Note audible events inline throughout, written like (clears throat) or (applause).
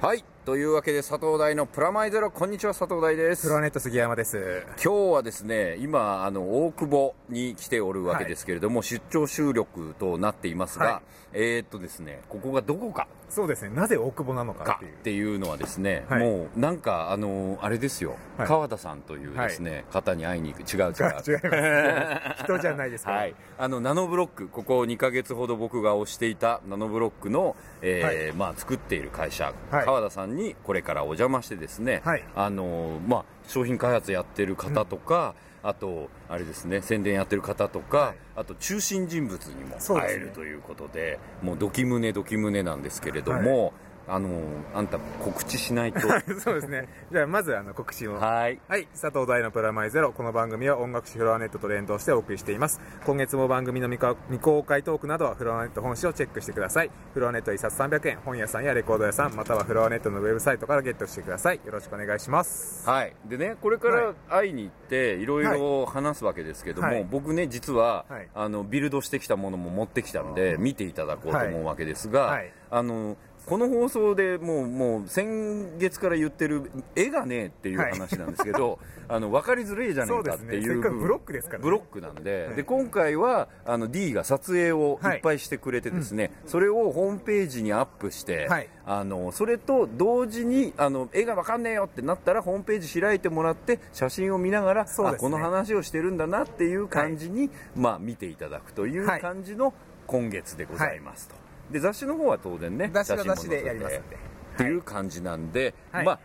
はい。というわけで佐藤大のプラマイゼロこんにちは佐藤大です。プロネット杉山です。今日はですね今あの大久保に来ておるわけですけれども、はい、出張収録となっていますが、はい、えー、っとですねここがどこか。そうですね。なぜ大久保なのかっていう。のはですね、はい、もうなんかあのあれですよ、川田さんというですね、方に会いに行く。違う違う。(laughs) 違います。人じゃないですか、はい、あのナノブロックここ2か月ほど僕が推していたナノブロックの、えーまあ、作っている会社、川田さんにこれからお邪魔してですね、はい、あのまあ、商品開発やってる方とか、うん、あとあれですね宣伝やってる方とか、はい、あと中心人物にも会えるということで、ね、もうドキムネドキムネなんですけれども、はいあのあんた告知しないと。(laughs) そうですね。じゃあまずあの告知を。はい。はい。佐藤大のプラマイゼロ。この番組は音楽誌フロアネットと連動してお送りしています。今月も番組の未公開トークなどはフロアネット本誌をチェックしてください。フロアネット1冊300円。本屋さんやレコード屋さんまたはフロアネットのウェブサイトからゲットしてください。よろしくお願いします。はい。でねこれから会いに行っていろいろ話すわけですけども、はい、僕ね実は、はい、あのビルドしてきたものも持ってきたので見ていただこうと思うわけですが、はい、あのこの放送でもうもう先月から言ってる絵がねっていう話なんですけど、はい、(laughs) あの分かりづらいじゃねえかっていう、ね、ブロックですから、ね、ブロックなんではい、で今回はあの D が撮影をいっぱいしてくれてですね、はい。それをホームページにアップして、あのそれと同時にあの絵が分かんねえよってなったらホームページ開いてもらって写真を見ながら、ね、あこの話をしてるんだなっていう感じに、まあ、見ていただくという感じの今月でございますと。で雑誌の方は当然ね雑誌は雑誌でやりますんで。っていう感じなんで、はい、まあ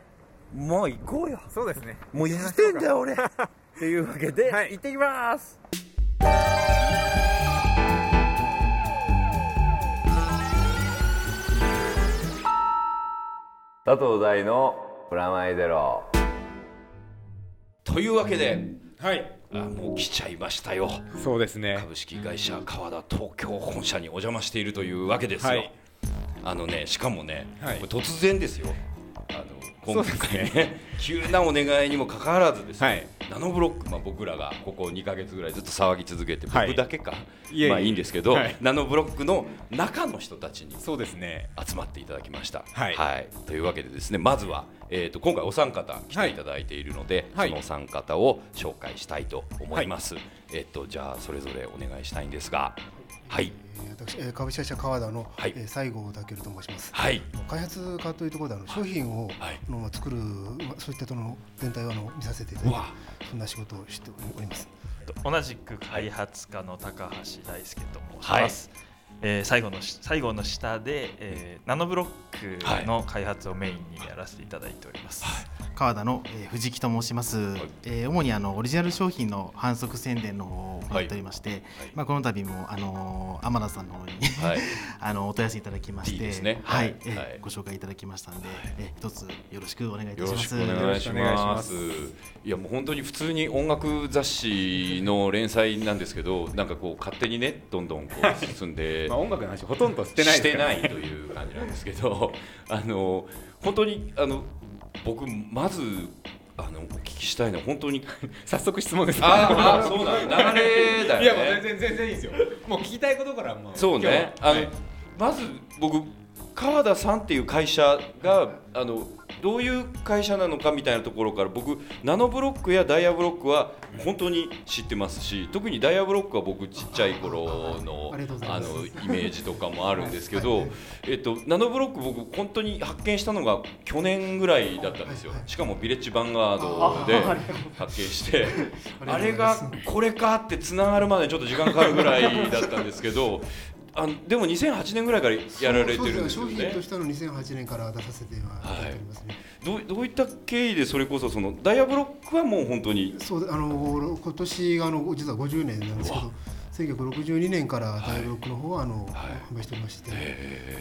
もう行こうよ。そうですね。もう行ってんだよ俺。っていうわけで、はい、行ってきます。佐藤大のプラマイゼロ。というわけではいあもう来ちゃいましたよ。そうですね。株式会社川田東京本社にお邪魔しているというわけですよ、はい、あのねしかもね、はい、突然ですよ。あの今回ね。急なお願いにもかかわらずですね、はい、ナノブロック、まあ、僕らがここ2か月ぐらいずっと騒ぎ続けて、僕だけか。いまあいいんですけど、はい、ナノブロックの中の人たちにそうですね集まっていただきました。はい、はい、というわけでですねまずは、えーと、今回お三方来ていただいているので、そのお三方を紹介したいと思います。えっ、ー、とじゃあそれぞれお願いしたいんですが。はい、私、えー、株式会社川田の、はい、えー、西郷健と申します、はい、開発家というところであの商品を、はい、の作る、まあ、そういったとの全体をあの見させていただいてそんな仕事をしております。同じく開発家の高橋大輔と申します、はい。えー、最後の最後の下で、えー、ナノブロックの開発をメインにやらせていただいております、はい川田の、えー、藤木と申します、はい、えー、主にあのオリジナル商品の反則宣伝の方を行っておりまして、はい、まあ、この度もあの天野さんの方にはい、(laughs) あのお問い合わせいただきまして、ね、はい、えー、ご紹介いただきましたので、えー、一つよろしくお願いいたします。よろしくお願いします。いやもう本当に普通に音楽雑誌の連載なんですけどなんかこう勝手にねどんどんこう進んで (laughs) まあ音楽の話ほとんどしてない、してないという感じなんですけどあの本当にあの僕まずあのお聞きしたいのは本当に。(laughs) 早速質問です。ああそうなん流れだよね。いやもう全然全然いいですよ。もう聞きたいことからもう。そうね。あの、はい、まず僕川田さんっていう会社があのどういう会社なのかみたいなところから僕ナノブロックやダイヤブロックは本当に知ってますし特にダイヤブロックは僕ちっちゃい頃のあのイメージとかもあるんですけど、えっと、ナノブロック僕本当に発見したのが去年ぐらいだったんですよ。しかもビレッジヴァンガードで発見して (laughs) あれがこれかってつながるまでちょっと時間かかるぐらいだったんですけどあでも2008年ぐらいからやられてるんですよね。商品としての2008年から出させてはいてますね。どうどういった経緯でそれこそそのダイヤブロックはもう本当にそうあの今年があの実は50年なんですけど。1962年からダイブロックの方はあの、販売しておりまして、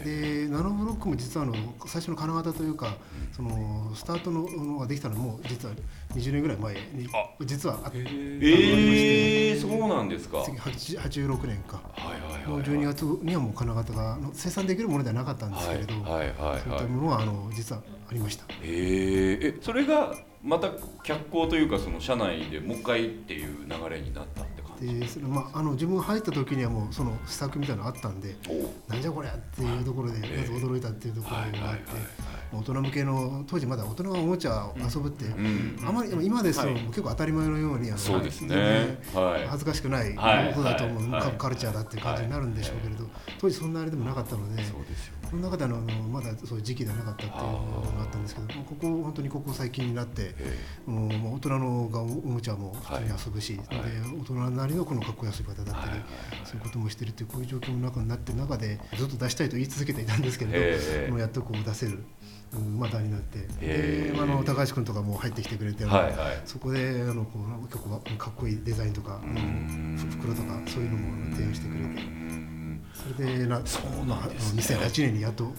でナノブロックも実はあの最初の金型というか、そのスタートののができたのも実は20年ぐらい前に実はあって。え。ー、そうなんですか。86年か、はいはいはい、12月にはもう金型が生産できるものではなかったんですけれど、はいはいはいそういったものはあの実はありました。え。それがまた脚光というかその社内でもう一回っていう流れになったでそれ、まあ、あの自分が入った時にはもうその施策みたいなのあったんでなんじゃこりゃっていうところでまず驚いたっていうところがあって。大人向けの当時まだ大人がおもちゃを遊ぶって、あまり今ですと、結構当たり前のようにあのそうですね、恥ずかしくないことだと思う、カルチャーだっていう感じになるんでしょうけれど、当時そんなあれでもなかったので。その中であのまだそういう時期ではなかったっていうのがあったんですけどここ本当にここ最近になって、もう大人のがおもちゃも普通に遊ぶし、で大人なりのこのかっこいい遊び方だったり、そういうこともしてるっていうこういう状況の中になって中でずっと出したいと言い続けていたんですけれど、もうやっとこう出せる。またになって。であの高橋君とかも入ってきてくれて、はいはい、そこであのこう結構かっこいいデザインとか袋とかそういうのも提案してくれてそれでなそうなんです、ね、2008年にやっと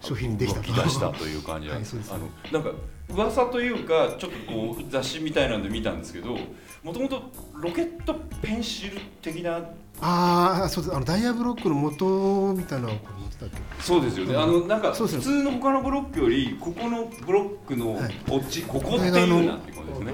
商品にできたと。出したという感じなんです、はい、あのなんか噂というかちょっとこう雑誌みたいなんで見たんですけどもともとロケットペンシル的なああそうです。あのダイヤブロックの元みたいなのをこれってたっけ？そうですよね、あのなんか普通の他のブロックよりここのブロックのこっち、ここっていうなってことですね。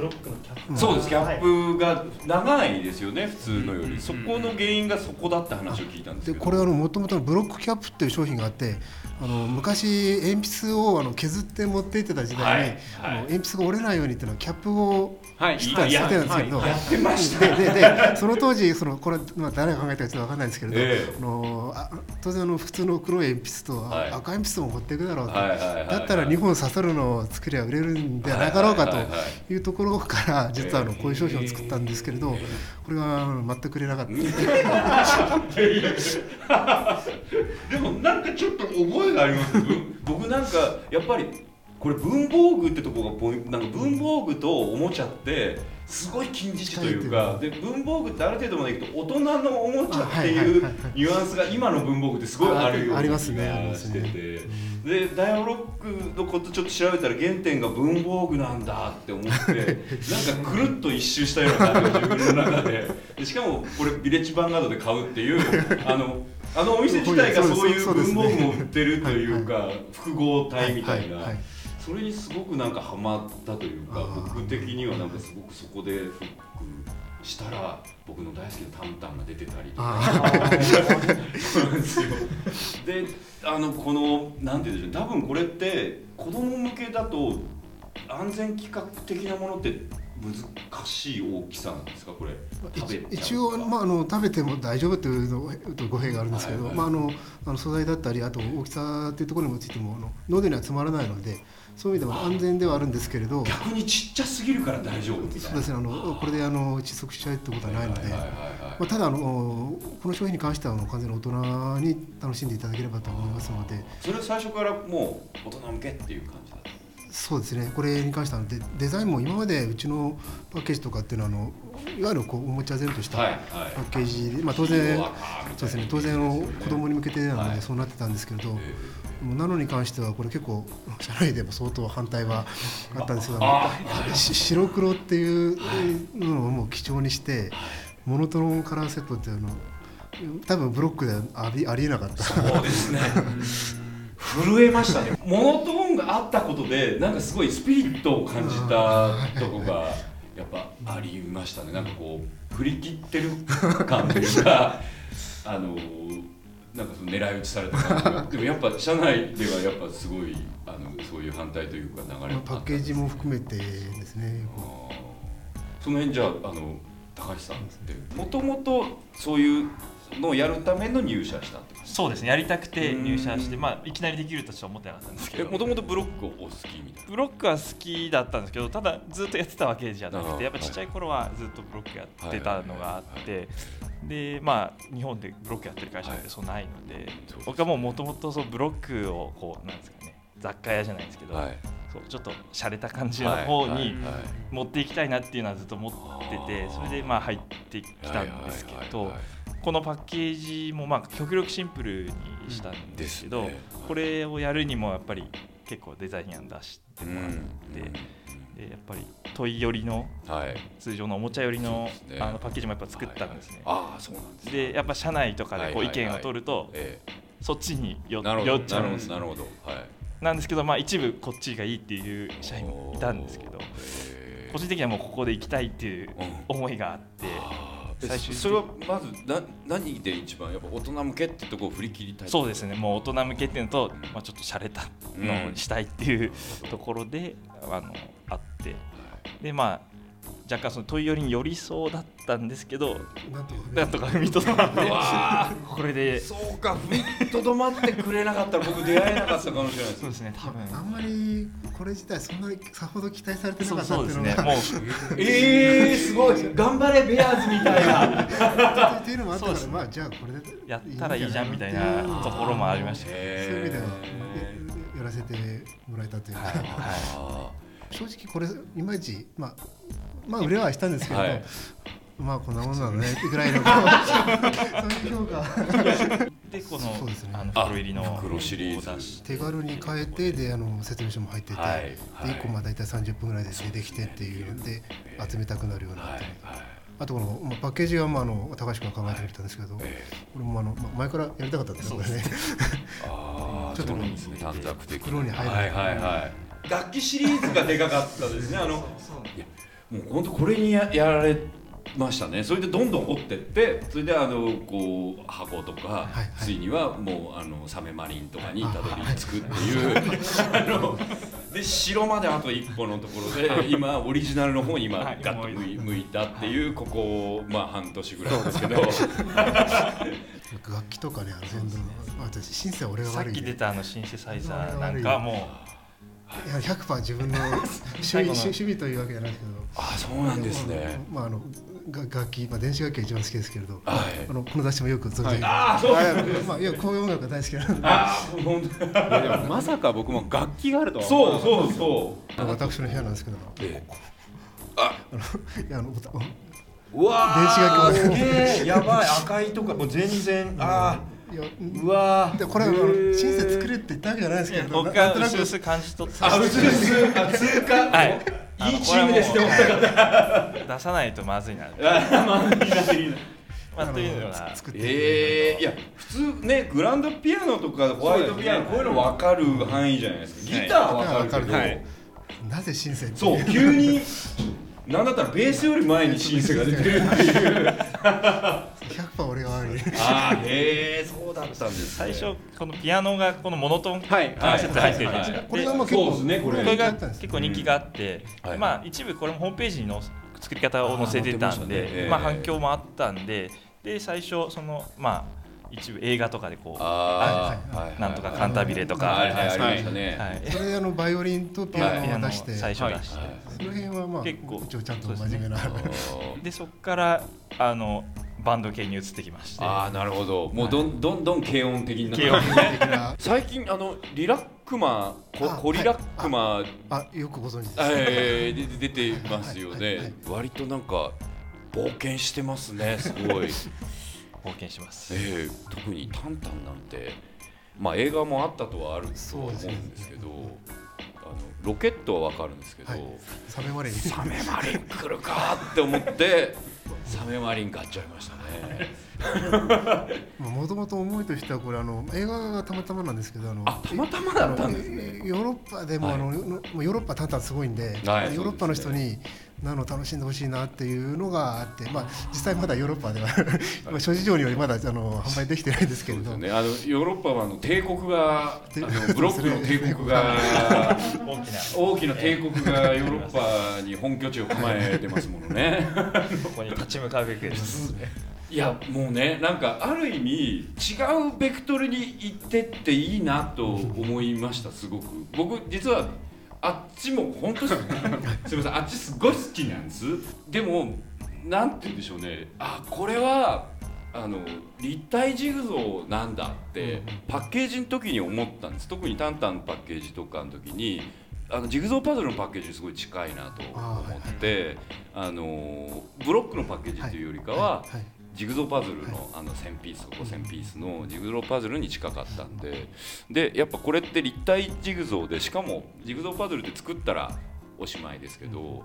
そうです。キャップが長いですよね普通のより、そこの原因がそこだって話を聞いたんですでこれあのもともとブロックキャップっていう商品があってあの昔鉛筆をあの削って持っていってた時代に、はい。あの鉛筆が折れないようにっていうのはキャップをしてたりしてたんですけど、やってました。でででその当時そのこれ、まあ、誰が考えたかちょっと分かんないんですけれど、えー、あのあ当然あの普通の黒い鉛筆と赤鉛筆も持っていくだろうと、だったら2本刺さるのを作りゃ売れるんではなかろうかというところから実はあのこういう商品を作ったんですけれどこれは全く売れなかった。(laughs) でもなんかちょっと覚えがあります僕なんかやっぱりこれ文房具ってとこがポイントなんか文房具とおもちゃってすごい近似値というかで文房具ってある程度までいくと大人のおもちゃっていうニュアンスが今の文房具ってすごいあるような気がしてて。でダイヤロックのことちょっと調べたら原点が文房具なんだって思って (laughs) なんかくるっと一周したような感じが自分の中で。でしかもこれビレッジヴァンガードで買うっていう (laughs) あのあのお店自体がそういう文房具も売ってるというか複合体みたいな。それにすごくなんかハマったというか僕的にはなんかすごくそこでフックしたら僕の大好きなタンタンが出てたりとか。(laughs) であのこのなんていうんでしょう多分これって子供向けだと安全規格的なものって難しい大きさなんですかこれ。一応、まあ、あの食べても大丈夫というのと語弊があるんですけど、まあ、あのあの素材だったりあと大きさっていうところにもついてもあの喉には詰まらないのでそういう意味でも安全ではあるんですけれど。逆にちっちゃすぎるから大丈夫そうですねあのこれであの窒息しちゃうってことはないので。ただあのこの商品に関してはあの完全に大人に楽しんでいただければと思いますので。それは最初からもう大人向けっていう感じだった？そうですねこれに関してはデデザインも今までうちのパッケージとかっていうのはあのいわゆるこうおもちゃ全としたパッケージ、はいはい、まあ、当然そうですね当然の子供に向けてなのでそうなってたんですけれど、はいなのに関してはこれ結構社内でも相当反対はあったんですけど白黒っていうのをもう基調にしてモノトロンカラーセットっていうの多分ブロックでありありえなかった。そうですね。震えましたね。モノトーンがあったことでなんかすごいスピリットを感じたとこがやっぱありましたね。なんかこう振り切ってる感というかあのなんかその狙い撃ちされたでもやっぱ社内ではやっぱすごいあのそういう反対というか流れパッケージも含めてですね。その辺じゃああの高橋さんってもともとそういうのをやるための入社したそうですね。やりたくて入社してまあいきなりできるとは思ってなかったんですけど。もともとブロックを好きみたいな？ブロックは好きだったんですけどただずっとやってたわけじゃなくてやっぱちっちゃい頃はずっとブロックやってたのがあってでまあ日本でブロックやってる会社ってそうないので、僕はもうもともとブロックをこうなんですかね雑貨屋じゃないですけど、はい、そうちょっと洒落た感じの方に持っていきたいなっていうのはずっと思っててそれでまあ入ってきたんですけどこのパッケージもまあ極力シンプルにしたんですけど、これをやるにもやっぱり結構デザイン案出してもらって。でやっぱり問い寄りの、はい、通常のおもちゃ寄りのね、あのパッケージもやっぱ作ったんですね。あそうなんですでやっぱ社内とかでこう意見を取ると、そっちに寄っちゃうんですなるほど、はい、なんですけど、まあ、一部こっちがいいっていう社員もいたんですけど個人的にはもうここで行きたいっていう思いがあって。最初それはまずな何で一番やっぱ大人向けってところを振り切りたい？そうですね。もう大人向けっていうのと、まあ、ちょっと洒落たのをしたいっていうところで、あのあって。でまあ若干その問い寄りに寄りそうだったんですけどなんとか踏みとどまって。これで。そうか踏みとどまってくれなかったら僕出会えなかったかもしれないそうですね多分。あんまりこれ自体そんなにさほど期待されてなかったそうですね。もうええー、すごい。頑張れベアーズみたいな。っていうのもあったからまあじゃあこれでやったらいいじゃんみたいなところもありました。そういう意味ではやらせてもらえたというか、はいはい、正直これいまいちまあまあ売れはしたんですけど、はい、まあこんなもんなのねってぐらいのそういう評価。でこのそうですね。あの袋入りの袋シリーズ。手軽に変えてであの説明書も入ってて、はい、で1個まあ大体30分ぐらいで出てきてっていうで集めたくなるような、はい、あとこの、まあ、パッケージはまああの高橋君が考えてくれたんですけど、えー、これもあの、まあ、前からやりたかったんですよね。(laughs) ちょっとね。短冊的袋に入る、はいはいはい、楽器シリーズがでかかったですねあの。いやもう本当これにややられましたね。それでどんどん掘ってってそれであのこう箱とか、はいはい、ついにはもうあのサメマリンとかにたどり着くっていう。あ (laughs) ので城まであと一歩のところで今オリジナルの方に今ガッと向いたっていうここまあ半年ぐらいですけど。楽器とかね全部私シンセは俺が悪い、さっき出たあのシンセサイザーなんかもういや100%自分の趣味趣味というわけじゃないですけどあそうなんですね。まああの楽器、まあ、電子楽器が一番好きですけれど、はい、あのこの雑誌もよく存じ上げあそう。まあいやこういう音楽が大好きなんであ本当でもまさか僕も楽器があるとはそうそうそう。私の部屋なんですけど、ええ、ああ。のいやあのうわ電子楽器もすげえ。やばい。赤いとかもう全然。ああうわでこれはシンセ作れって言ったわけじゃないですけど。僕は薄々感じ取って。あ薄々。通過。はいいいチームですね出さないとまずいな。(laughs) まずいなまあ、というのがええー、いや普通ねグランドピアノとかホワイトピアノ、ね、こういうの分かる範囲じゃないですか。ギターは分かるけど、はい、なぜシンセそう急になんだったらベースより前にシンセが出てるっていう。100%俺が悪いああへえそうだったんです最初このピアノがこのモノトーン関節入ってるじゃないですか。これが結構ねこれ。が結構人気があってまあ一部これもホームページの作り方を載せてたんでまあ反響もあったんでで最初そのまあ一部映画とかでこうあなんとかカンタビレとか。ありましたね。それあのバイオリンとピアノを出して。最初出して。その辺はまあ結構一応ちゃんと真面目な。でそこからあのバンド系に移ってきまして。ああなるほど。もうどんどんどん軽音的になって (laughs) 最近あのリラックマココリラックマあよくご存知です、えー、出てますよね。割となんか冒険してますねすごい (laughs) 冒険します、えー、特に「タンタン」なんてまあ映画もあったとはあると思うんですけど、あのロケットは分かるんですけど、はい、サメマリン。サメマリン来るかって思ってサメマリン買っちゃいましたね。(laughs) もともと思いとしてはこれあの映画がたまたまなんですけどあのたまたまだったんですね。ヨーロッパでも、はい、あのヨーロッパたんたんすごいんで、はい、ヨーロッパの人になの楽しんでほしいなっていうのがあって、まあ、実際まだヨーロッパでは諸事情によりまだあの販売できてないんですけれど、ね、あのヨーロッパはあの帝国が (laughs) あのブロックの (laughs) 帝国が大きな帝国がヨーロッパに本拠地を構えてますものね。(laughs) ここに立ち向かうべきです。いやもうねなんかある意味違うベクトルに行ってっていいなと思いましたすごく。僕実はあっちも本当す (laughs) みませんあっちすごい好きなんです。でもなんて言うんでしょうね。あこれはあの立体ジグゾーなんだってパッケージの時に思ったんです。特にタンタンのパッケージとかの時にあのジグゾーパズルのパッケージにすごい近いなと思ってあのブロックのパッケージというよりかはジグゾーパズルのあの1000ピースと5000ピースのジグゾーパズルに近かったんででやっぱこれって立体ジグゾーでしかもジグゾーパズルって作ったらおしまいですけど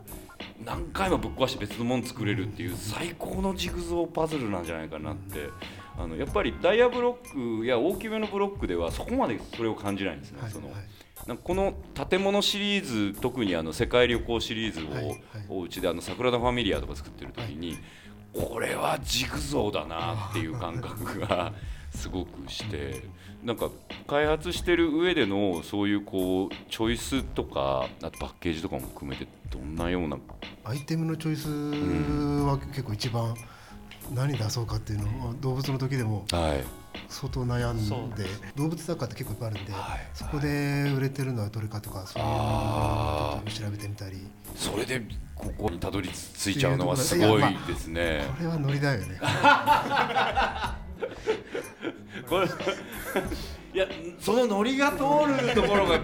何回もぶっ壊して別のもの作れるっていう最高のジグゾーパズルなんじゃないかなってあのやっぱりダイヤブロックや大きめのブロックではそこまでそれを感じないんですね。そのなんかこの建物シリーズ特にあの世界旅行シリーズを、うちであの桜田ファミリアとか作ってる時にこれはジグゾーだなっていう感覚がすごくしてなんか開発してる上でのそういうこうチョイスとかあとパッケージとかも含めてどんなようなアイテムのチョイスは結構一番何出そうかっていうのを動物の時でもはい相当悩んで動物雑貨って結構いっぱいあるんで、はい。そこで売れてるのはどれかとかそういうのあを調べてみたり。それでここにたどり着いちゃうのはすごいですね。(laughs) これはノリだよね。(laughs) これ (laughs) いやそのノリが通るところが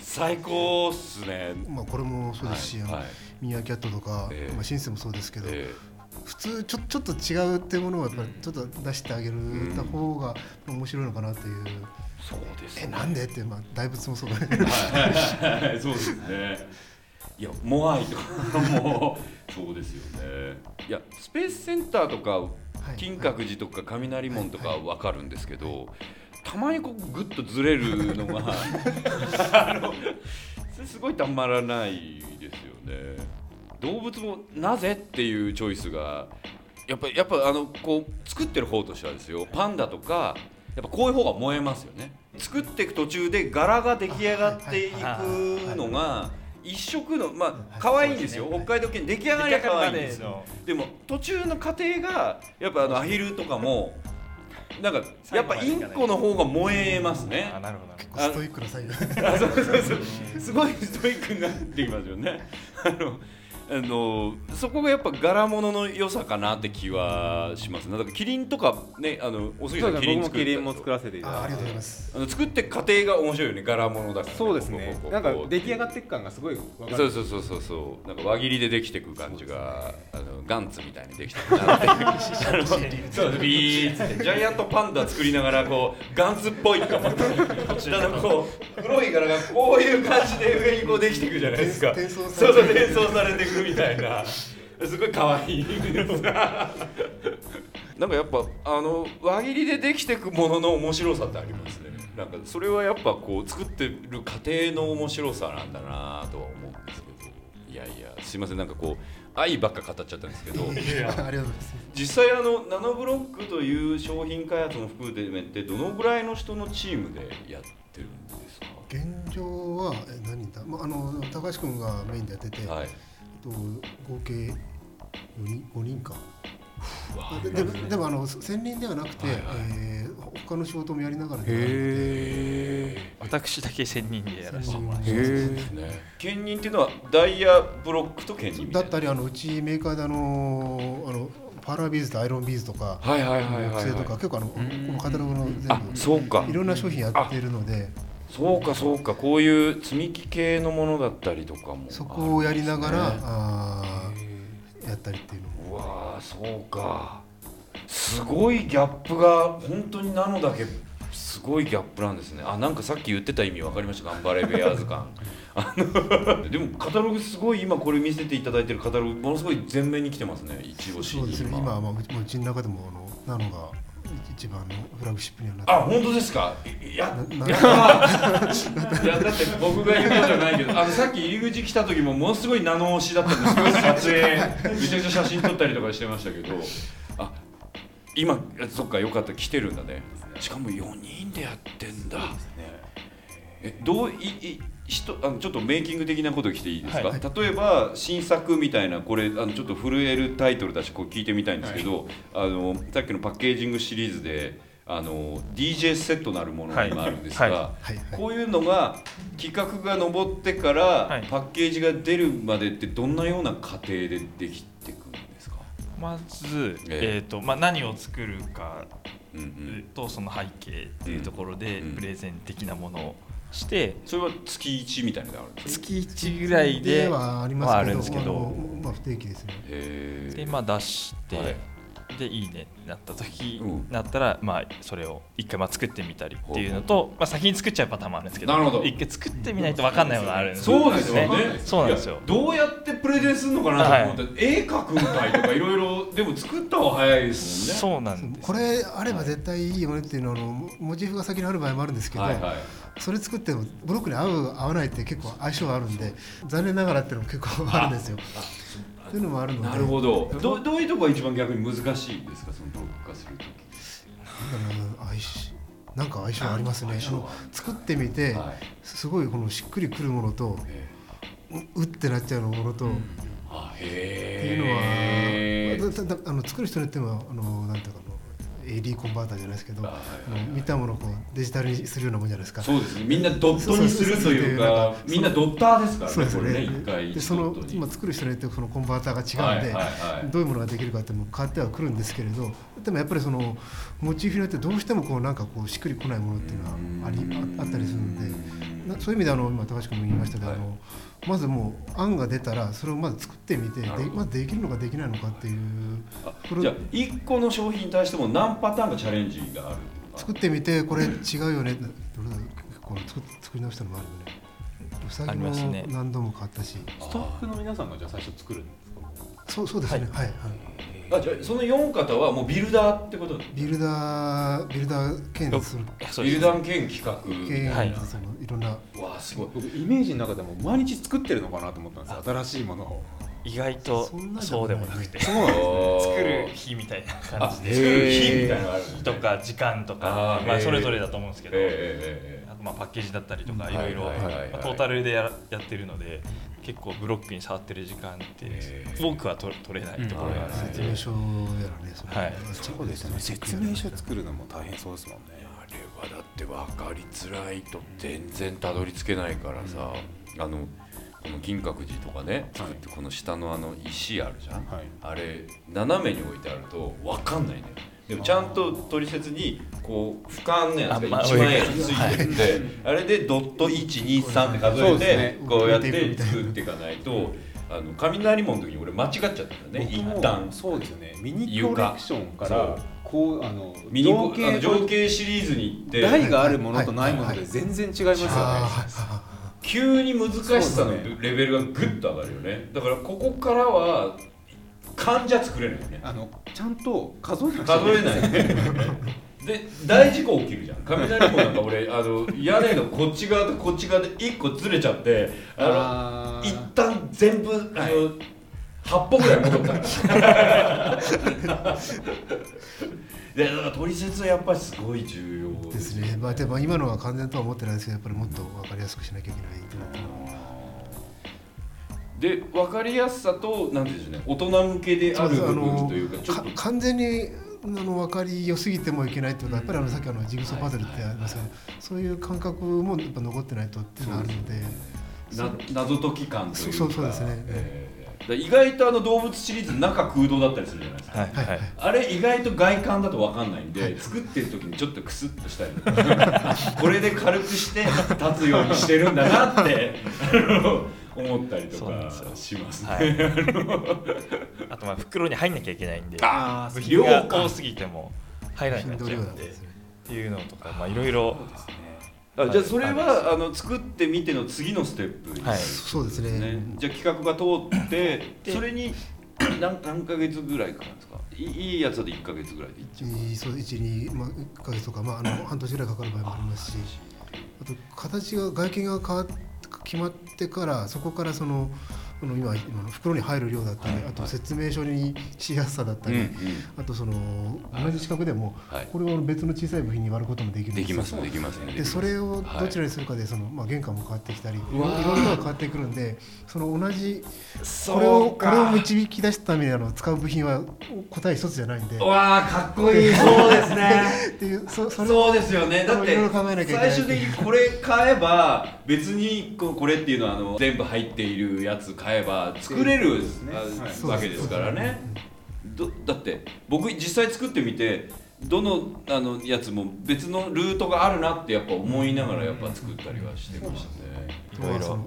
最高っすね。まあこれもそうですし、はい。はい。ミーアキャットとか、ええ。まあ、シンセもそうですけど、え普通ちょちょっと違うっていうものをやっぱりちょっと出してあげるた方が面白いのかなっていう、ーそうですえね。なんで？って、まあ、大仏もそうだねはい (laughs) そうですね。いやモアイとかもそうですよね。いやスペースセンターとかい金閣寺とか雷門とかわかるんですけど、たまにこうグッとずれるのが (laughs) あのそれすごいたまらないですよね。動物もなぜっていうチョイスがやっぱやっぱあのこう作ってる方としてはですよパンダとかやっぱこういう方が燃えますよね。作っていく途中で柄が出来上がっていくのが一色のまあ可愛いんですよ。北海道犬出来上がりは可愛いんですよ。でも途中の過程がやっぱあのアヒルとかもなんかやっぱインコの方が燃えますね。あなるほど。なるほストイックな作業。あそうそうそう。すごいストイックになってきますよね。あのあのそこがやっぱ柄物の良さかなって気はしますね。だからキリンとかねあのお杉さんですね僕も作ったキリンも作らせていただいてあありがとうございます。あの作って過程が面白いよね。柄物だから、そうですね。なんかこう。出来上がっていく感がすごい分かる。そうそうそうそうそう。なんか輪切りでできていく感じがあのガンツみたいにできてるなって。(laughs) そうビーってジャイアントパンダ作りながらこうガンツっぽいと思って。(laughs) だからこう黒い柄がこういう感じで上にこうできていくじゃないですか。転送されて。いくみたいな。すごい可愛い。なんかやっぱあの輪切りでできていくものの面白さってありますね。なんかそれはやっぱこう作ってる過程の面白さなんだなとは思うんですけど。いやいやすいません。なんかこう愛ばっか語っちゃったんですけど。ありがとうございます。実際あのナノブロックという商品開発も含めてどのぐらいの人のチームでやってるんですか？現状はえ何人だ、まあ、あの高橋君がメインでやってて、はいと合計4人5人か。ででもでもあの専任ではなくて、はいはい。えー他の仕事もやりながら私だけ専任でやらせてもらって兼任っていうのはダイヤブロックと兼任だったりあのうちメーカーであのあのパラビーズとアイロンビーズとかはいはいはいはい、木製とかはい、結構あのこのカタログの全あ部そうか。いろんな商品やっているのでそうかそうかこういう積み木系のものだったりとかも。そこをやりながらあやったりっていうのも。うわーそうか。すごいギャップが本当にナノだけすごいギャップなんですね。あなんかさっき言ってた意味分かりました頑張れベアーズ感。(laughs) でもカタログすごい今これ見せていただいてるカタログものすごい前面に来てますね。一押しにそうですね。今はまあうちの中でもあのナノが一番のフラグシップにはなってあ本当ですか？いや。な (laughs) いやいやだって僕が言うことじゃないけどあのさっき入り口来た時もものすごい名の押しだったんですけど撮影めちゃくちゃ写真撮ったりとかしてましたけどあ今そっかよかった来てるんだね。しかも4人でやってんだ。えどういい人あのちょっとメイキング的なこと来ていいですか、はい。例えば新作みたいなこれあのちょっと震えるタイトルだしこう聞いてみたいんですけど、あのさっきのパッケージングシリーズであの DJ セットなるものが今あるんですが、はい。ははい。はい。こういうのが企画が上ってから、はい。パッケージが出るまでってどんなような過程でできていくんですか、まず、ええ。えーとまあ、何を作るかうんうん、とその背景っていうところでうん。プレゼン的なものをしてそれは月1みたいなのがあるんですか？月1ぐらいではあるんですけど。まあ、不定期ですね。でまあ出して、はいでいいねってなった時、うん。なったらまあそれを一回まあ作ってみたりっていうのと、まあ、先に作っちゃうパターンもあるんですけどなるほど。一回作ってみないと分かんないものがあるんですそうですよ。ね。そうなんですよ。どうやってプレゼンするのかなと思って、絵描くんかいとかいろいろでも作った方が早いですもんね。そうなんですこれあれば絶対いいよねっていうのはあのモチーフが先にある場合もあるんですけど、はいはい。それ作ってもブロックに合う合わないって結構相性があるんで残念ながらっていうのも結構あるんですよ。っていうのもあるのでなるほど。どどういうところが一番逆に難しいですか？そのブロック化するときなんだろうな相性なんか相性ありますね。あの作ってみて、はい。すごいこのしっくりくるものとえううってなっちゃうものと、っあてへいうのはあの作る人によってはあのなんていうか AD コンバーターじゃないですけど、見たものをこうデジタルにするようなもんじゃないですか。そうですね。みんなドットにするというかみんなドッターですからそうですよね。これねね。一回でその今作る人によってそのコンバーターが違うんで、どういうものができるかっても変わってはくるんですけれど、でもやっぱりそのモチーフによってどうしてもこうなんかこうしっくりこないものっていうのはありああったりするので、なそういう意味であの今高橋君も言いましたけど、あのまずもう案が出たらそれをまず作ってみて、でまずできるのかできないのかっていうあこれじゃあ1個の商品に対しても何パターンかチャレンジがある？作ってみてこれ違うよね。どれだこの作作り直したのもあるよね。うさぎもありますね。何度も買ったし、スタッフの皆さんがじゃあ最初作るんですか？そうそうですね。はい、はいあじゃあその4方はもうビルダーってこと？ビルダービルダー兼ビルダー兼企画。兼はい。そのいろんな。わあすごい。僕イメージの中でも毎日作ってるのかなと思ったんですよ。新しいものを。意外とそうでもなくて。そうなんですね作る日みたいなあ感じで。作る日みたいなのがあるんですねとか時間とあかー。まあそれぞれだと思うんですけど、まあパッケージだったりとかうんいろいろトータルでややってるので結構ブロックに触ってる時間ってへー。多くは取取れないところがあ説明書やらねそのはいそうですね説明書作るのも大変そうですもんね。あれはだって分かりづらいと全然たどり着けないからさ、あのこの銀閣寺とかね作ってこの下のあの石あるじゃん、はい。あれ斜めに置いてあると分かんないねでもちゃんと取説にこう俯瞰のやつがあまあ1万円ついてるんで、あれでドット123って数えてこうやって作っていかないとあの雷門の時に俺間違っちゃったんだよね一旦。そうですよね。ミニコレクションからこうあのミニ情景情景シリーズに行って台があるものとないもので全然違いますよね、急に難しさのレベルがぐっと上がるよね。だからここからは患者作れないよね。あのちゃんと数えなくちゃ数えないで大事故起きるじゃん。雷もなんか俺 (laughs) あの屋根のこっち側とこっち側で1個ずれちゃってあの一旦全部あの、8歩ぐらい戻った。か (laughs) らでだから取説はやっぱりすごい重要。ですね。まあでも今のは完全とは思ってないですけどやっぱりもっと分かりやすくしなきゃいけないっていうのはで分かりやすさとなんていうんでしょうね大人向けである部分というかちょっかと完全にあの分かりよすぎてもいけないっていうかやっぱりあのさっきあのジグソーパズルってありますけど、そういう感覚もやっぱ残ってないとっていうのがあるのでな謎解き感というかそうそうですねえー意外とあの動物シリーズ中空洞だったりするじゃないですか、はいはいあれ意外と外観だと分かんないんで、作ってる時にちょっとクスッとしたりこれで軽くして立つようにしてるんだなって思ったりとかしますね。はい。(laughs) あとまあ袋に入んなきゃいけないんで部品が多すぎても入らなくなっちゃうん頻度量なんでっていうのとかまあいろい。ろあじゃあそれはあの作ってみての次のステップ。になるんそうですね。ね。じゃあ企画が通ってそれに (clears throat) 何何ヶ月ぐらいかかるんですか？いいいいやつだと1ヶ月ぐらいでいっちゃういいそう12、まあ、1ヶ月とか、まあ、あの半年ぐらいかかる場合もありますしあと形が外見が変わっ決まってからそこからそのこの今袋に入る量だったり、はい。あと説明書にしやすさだったり、あとその同じ四角でも、はい。これを別の小さい部品に割ることもできるんできますよできますねでそれをどちらにするかでその、まあ、原価も変わってきたりいろいろが変わってくるんでその同じこれをこれを導き出すためにあの使う部品は答え一つじゃないんで。わあかっこいい。そうですね。(laughs) っていうそそれをそうですよね。だって最終的にこれ買えば別にこうこれっていうのはあの全部入っているやつ買えば作れるわけですからね。どだって僕実際作ってみてどのあのやつも別のルートがあるなってやっぱ思いながらやっぱ作ったりはしてましたね。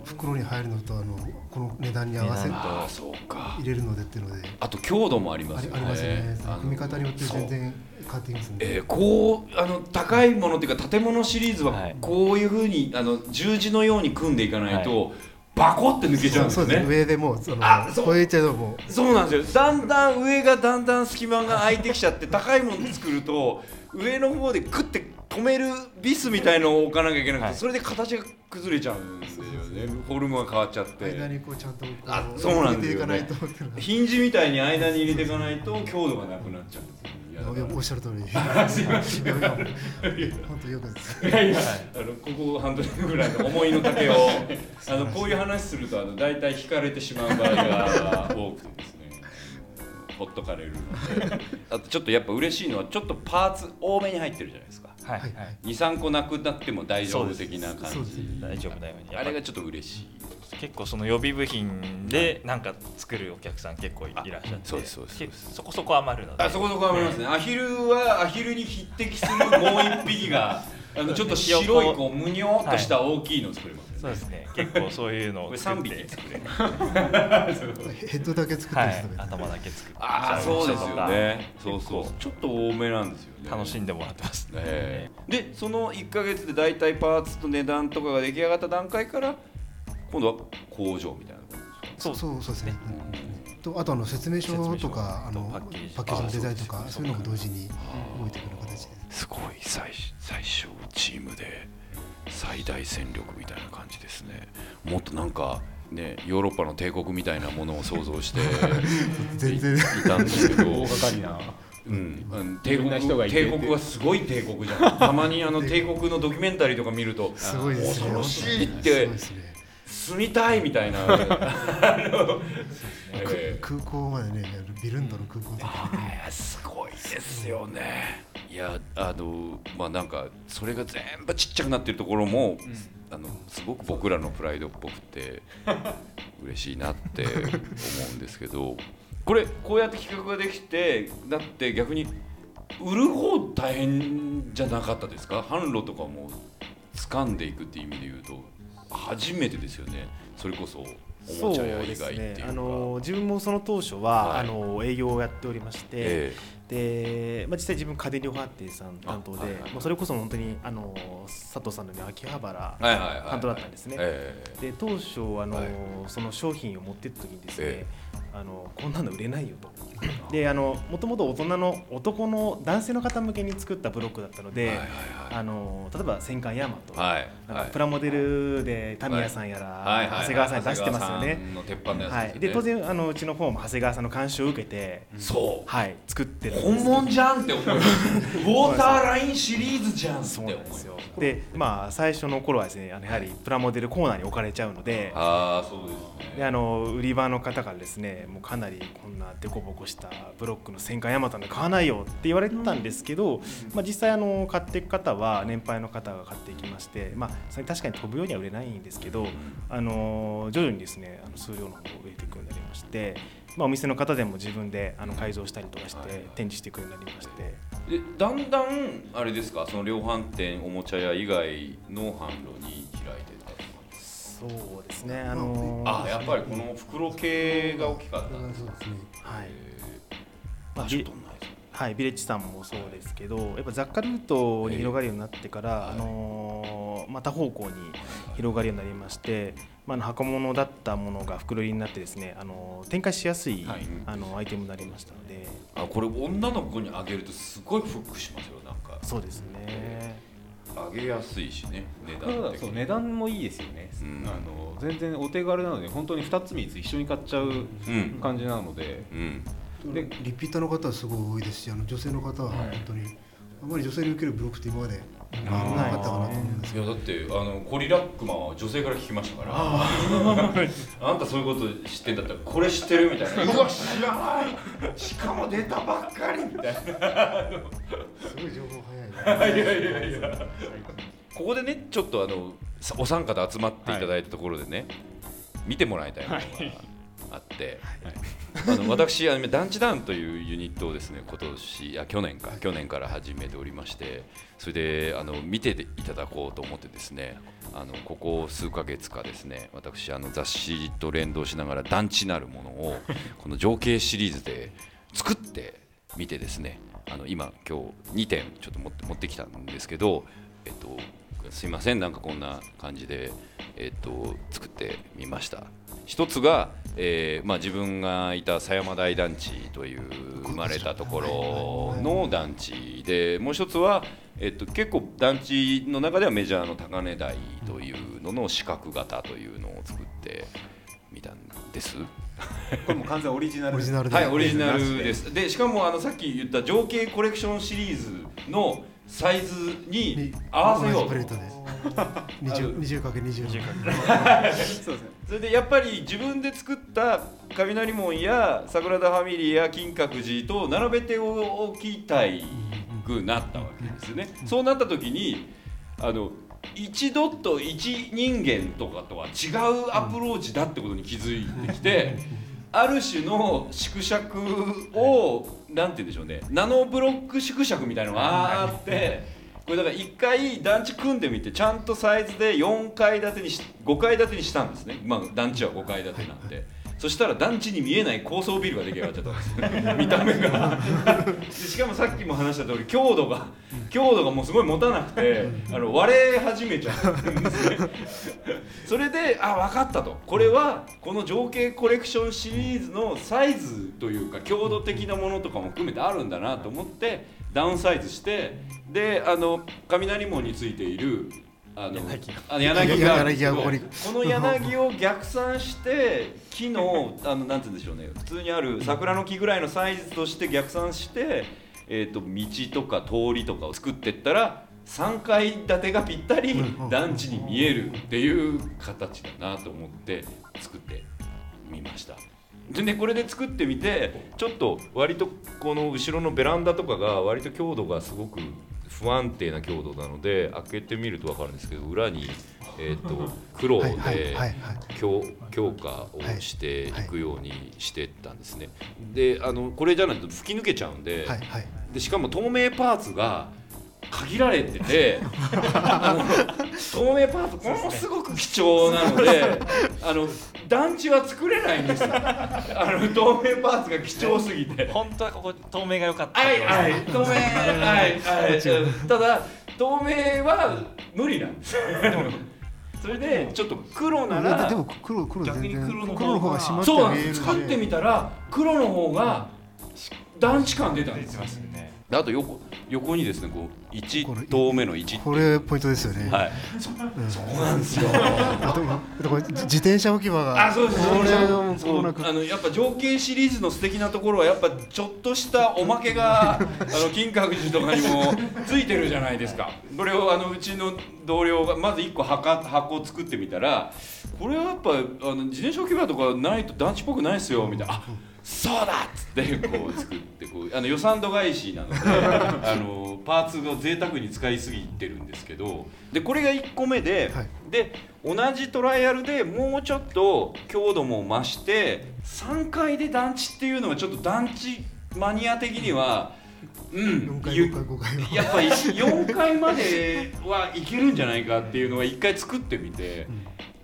袋に入るのとあのこの値段に合わせああそうか。入れるのでっていうので。あと強度もありますよね。ありますね。組み方によって全然変わってきますんで、えーこうあの高いものっていうか建物シリーズははい。こういうふうにあの十字のように組んでいかないと、バコって抜けちゃうんですよね。そうです上でもうそのあそう。超えちゃうともう。そうなんですよ。だんだん上がだんだん隙間が空いてきちゃって高いもの作ると上の方でグッて止めるビスみたいのを置かなきゃいけなくて、はい。それで形が崩れちゃうんですよね。フォルムが変わっちゃって。間にこうちゃんとあそうなんだよね。入れていかないとっていうの。が (laughs) ヒンジみたいに間に入れていかないと強度がなくなっちゃうんですよいやだからいやおっしゃる通り。いやいや本当よくです。いやいやあのここ半年ぐらいの思いの丈をあのこういう話するとあの大体引かれてしまう場合が多くてですね。ほっとかれるので。あとちょっとやっぱ嬉しいのはちょっとパーツ多めに入ってるじゃないですか。はい、はい。23個なくなっても大丈夫的な感そうです。じ大丈夫だようにあれがちょっと嬉しい結構その予備部品でなんか作るお客さん結構いらっしゃってそうですそうですそこそこ余るので。あそこそこありますね。アヒルはアヒルに匹敵するもう一匹が (laughs) あのちょっと白いこうむにょっとした大きいの作れますそうですね。結構そういうのを作っ3て匹作れる。(laughs) ヘッドだけ作ってはい。頭だけ作って。ああそうですよね。そうそう。ちょっと多めなんですよね。楽しんでもらってますね。ええでその1か月で大体パーツと値段とかが出来上がった段階から今度は工場みたいなそうそうそうですね。とあとあの説明書とかあのパッケージパッケージのデザインとかそういうのも同時に動いてくる形で。す。すごい最最小チームで最大戦力みたいな感じですね。もっとなんかねヨーロッパの帝国みたいなものを想像して (laughs) 全然。いたんですけど。大掛かりな。うん、うん。帝国帝国はすごい帝国じゃん。たまにあの (laughs) 帝国のドキュメンタリーとか見るとすごいですね。恐ろしいっすてごいですね。住みたいみたいな。(laughs) 空港までねビルンドの空港とかね。すごいですよね。いやあのまあなんかそれが全部ちっちゃくなってるところも、あのすごく僕らのプライドっぽくて嬉しいなって思うんですけど。これこうやって企画ができてだって逆に売る方大変じゃなかったですか？販路とかも掴んでいくっていう意味で言うと初めてですよね。それこそおもちゃ屋以外っていうか。あの自分もその当初は、はい。あの営業をやっておりまして、えで、まあ、実際自分家電量販店さん担当で、あはいはいはい。もうそれこそ本当にあの佐藤さんのように秋葉原担当だったんですね。ええ。で当初あの、はい。その商品を持ってった時にですね、え。あのこんなの売れないよと。(clears throat) であのもともと大人の男の男性の方向けに作ったブロックだったので、あの例えば戦艦ヤマト、はい。はい。プラモデルでタミヤさんやら、はいはい長谷川さんに出してますよね。はい、で当然あのうちの方も長谷川さんの監修を受けて、そうはい、作ってる本物じゃんって思う (laughs) ウォーターラインシリーズじゃんってそうなんですよ。でまあ最初の頃はですねあのやはりプラモデルコーナーに置かれちゃうのでああそうですね。であの売り場の方からですねもうかなりこんなデコボコしたブロックの戦艦ヤマトで買わないよって言われてたんですけど、まあ、実際あの買っていく方は年配の方が買っていきまして、まあ、確かに飛ぶようには売れないんですけどあの徐々にですねあの数量の方が増えていくようになりまして、まあ、お店の方でも自分であの改造したりとかして展示していくようになりまして。でだんだんあれですか？その量販店おもちゃ屋以外の販路に開いてたそうですねあのあやっぱりこの袋系が大きかったそうですね。はい。場所取んなはい、ビレッジさんもそうですけどやっぱ雑貨ルートに広がるようになってから、あのーまた方向に広がるようになりまして、まあ、箱物だったものが袋入りになってですね、あのー展開しやすい。あのアイテムになりましたので。あこれ女の子にあげるとすごいフックしますよなんか。そうですねあげやすいしね値ただ段的に。そう値段もいいですよね、うん。あの全然お手軽なので本当に2つ3つ一緒に買っちゃううん。感じなので、うん。でリピーターの方はすごい多いです。し、あの女性の方は本当に、あまり女性に受けるブロックって今までなかったかなと思うんですけど。いやだってあのコリラックマンは女性から聞きましたから。(laughs) あんたそういうこと知ってんだったらこれ知ってるみたいな。うわ知らない。しかも出たばっかりみたいな。すごい情報早い。いやいやいや。ここでねちょっとあのさお三方集まっていただいたところでね、見てもらいたいものがあって、あの私あの団地ダウンというユニットをですね今年いや去年か去年から始めておりましてそれであの見ていただこうと思ってですねあのここ数ヶ月かですね私あの雑誌と連動しながら団地なるものをこの情景シリーズで作ってみてですねあの今今日2点ちょっと持って持ってきたんですけどえっとすいませんなんかこんな感じで、えっと、作ってみました一つが、えーまあ、自分がいた狭山台団地という生まれたところの団地でもう一つは、えっと、結構団地の中ではメジャーの高値台というのの四角型というのを作ってみたんです。(laughs) これも完全オリジナルオリジナルで。はい、オリジナルです。で、しかもあのさっき言った情景コレクションシリーズのサイズにに合わせようと。同じプレートで。20, 20かけ20の (laughs) そうですね。それでやっぱり自分で作った雷門や桜田ファミリーや金閣寺と並べておきたいくなったわけですよね。そうなった時にあの1ドット1人間とかとは違うアプローチだってことに気づいてきて。(laughs) ある種の縮尺をなんて言うんでしょうねナノブロック縮尺みたいなのがあってこれだから1回団地組んでみてちゃんとサイズで4階建てにし5階建てにしたんですね、まあ、団地は5階建てなんで。そしたら団地に見えない高層ビルが出来上がっちゃったんです。よ (laughs) 見た目が。でしかもさっきも話した通り強度が強度がもうすごい持たなくてあの割れ始めちゃうんですね。それであ分かったと。これはこの情景コレクションシリーズのサイズというか強度的なものとかも含めてあるんだなと思ってダウンサイズしてであの雷門についているあのあの柳がこの柳を逆算して木のあのなんて言うんでしょうね。普通にある桜の木ぐらいのサイズとして逆算して、えー、と道とか通りとかを作っていったら3階建てがぴったりうん。団地に見えるっていう形だなと思って作ってみました。でねこれで作ってみてちょっと割とこの後ろのベランダとかが割と強度がすごく不安定な強度なので開けてみると分かるんですけど裏に、えー、と黒で強強化をしてい。くようにしてったんですね。であのこれじゃないと吹き抜けちゃうんで,、でしかも透明パーツが限られててあの透明パーツものすごく貴重なので (laughs) あの団地は作れないんですよ。あの透明パーツが貴重すぎて。本当はここ透明が良かった。はいはい透明はいはい。う (laughs) ん。ただ透明は無理なんですそれでちょっと黒ならでも黒黒全逆に然黒の方が黒の方が締まってそうなんです。使ってみたら黒の方が団地感出たん出てですよ。ますよね。であと横横にですねこう1透目の1これポイントですよね。はい。そそこなんですよ。あとあとこれ自自転車置き場が。あそうです。これがもうそうこうなく。あのやっぱ情景シリーズの素敵なところはやっぱちょっとしたおまけが (laughs) あの金閣寺とかにもついてるじゃないですか。これをあのうちの同僚がまず1個箱箱を作ってみたらこれはやっぱあの自転車置き場とかないと団地っぽくないですよみたいな。あそうだっつってこう作ってこうあの予算度外視なので (laughs) あのパーツが贅沢に使いすぎてるんですけどでこれが1個目で、はい。で同じトライアルでもうちょっと強度も増して3階で団地っていうのはちょっと団地マニア的にはうん4階ゆ5階5階は。やっぱり4階まではいけるんじゃないかっていうのが1回作ってみて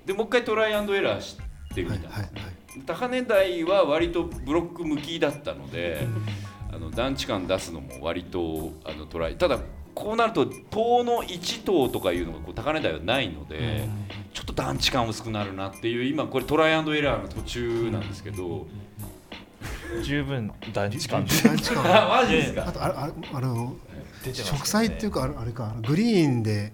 でもう一回トライアンドエラーしてみた。んです、はいはいはい高値台は割とブロック向きだったので、(laughs) あの団地感出すのも割とあのトライ。ただこうなると塔の1塔とかいうのがこう高値台はないので、ちょっと団地感薄くなるなっていう今これトライアンドエラーの途中なんですけど、十分団地感。(laughs) マジですか？あとあああの植栽っていうかあれあれかグリーンで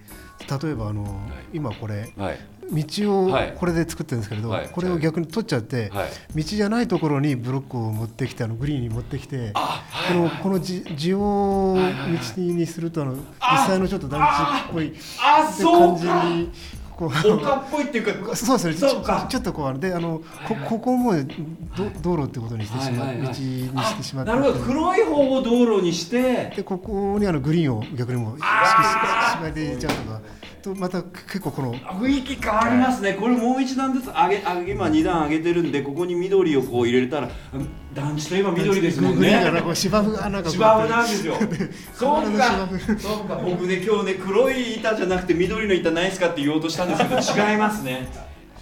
例えばあの今これはい道をはいこれで作ってるんですけれど、はい。これを逆に取っちゃって、はい。道じゃないところにブロックを持ってきてあのグリーンに持ってきてあこのこのじ地を道にするとあの実際のちょっと団地っぽい感じか。にこう丘っぽいっていうかそうですね。そうか。ちょっとこうあのであのこここもど道路ってことにしてしまう、はいはいはい。道にしてしまって。なるほど。黒い方を道路にして。でここにあのグリーンを逆にもう意識ししまいで入れちゃうとかとまた結構この雰囲気変わりますね、これもう一段ずつ上げ上げ今2段上げてるんでここに緑をこう入れたらうん団地といえば緑ですもんね。かこう芝生がなんか芝生なんですよ。(laughs) そうか。そうか。僕ね今日ね黒い板じゃなくて緑の板ないですかって言おうとしたんですけど (laughs) 違いますね。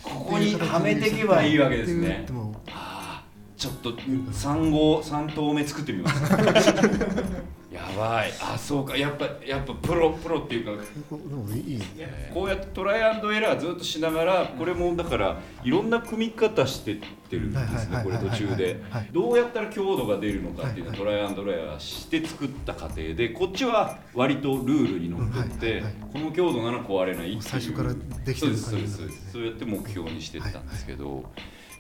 ここにはめていけばいいわけですね。ちょっと3号3投目作ってみます (laughs) いやばい。あそうか。やっぱやっぱプロプロっていうか。でもいい。ねこうやってトライアンドエラーずっとしながらこれもだからいろんな組み方してってるんですねこれ途中で。はい。どうやったら強度が出るのかっていうのをトライアンドエラーして作った過程でこっちは割とルールにのっとってはいはいはいこの強度なら壊れないっていう。最初からできてるそうですそうで感ですねす。そうやって目標にしてったんですけど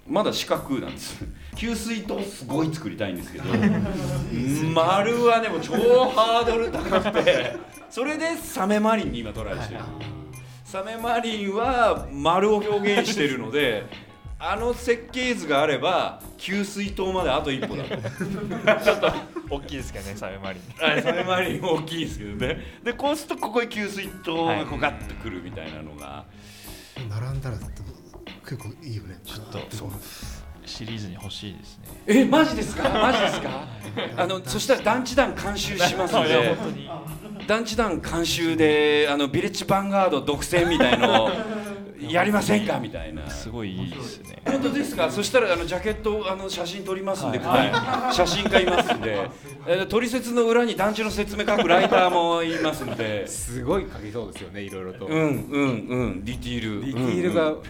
まだ四角なんです。(laughs) 給水塔すごい作りたいんですけど。(laughs) 丸はねもう超ハードル高くて。それでサメマリンに今トライしてる。サメマリンは丸を表現してるのであの設計図があれば給水塔まであと一歩だと。(laughs) ちょっと大きいですけどねサメマリン。はいサメマリン大きいですけどね。でこうするとここに給水塔がこうガッとくるみたいなのが、並んだら結構いいよね。ちょっとそうシリーズに欲しいですね。えマジですか？マジですか？あのそしたら団地団監修しますので。団地団監修であのビレッジヴァンガード独占みたいのをやりませんか？みたいな。すごいいいですね。本当ですか？そしたらあのジャケットあの写真撮りますんで、はい。写真家いますんで。えー取説の裏に団地の説明書くライターもいますんで。すごい書きそうですよねいろいろと、うんうんうん。ディティール。ディティールがうんうん。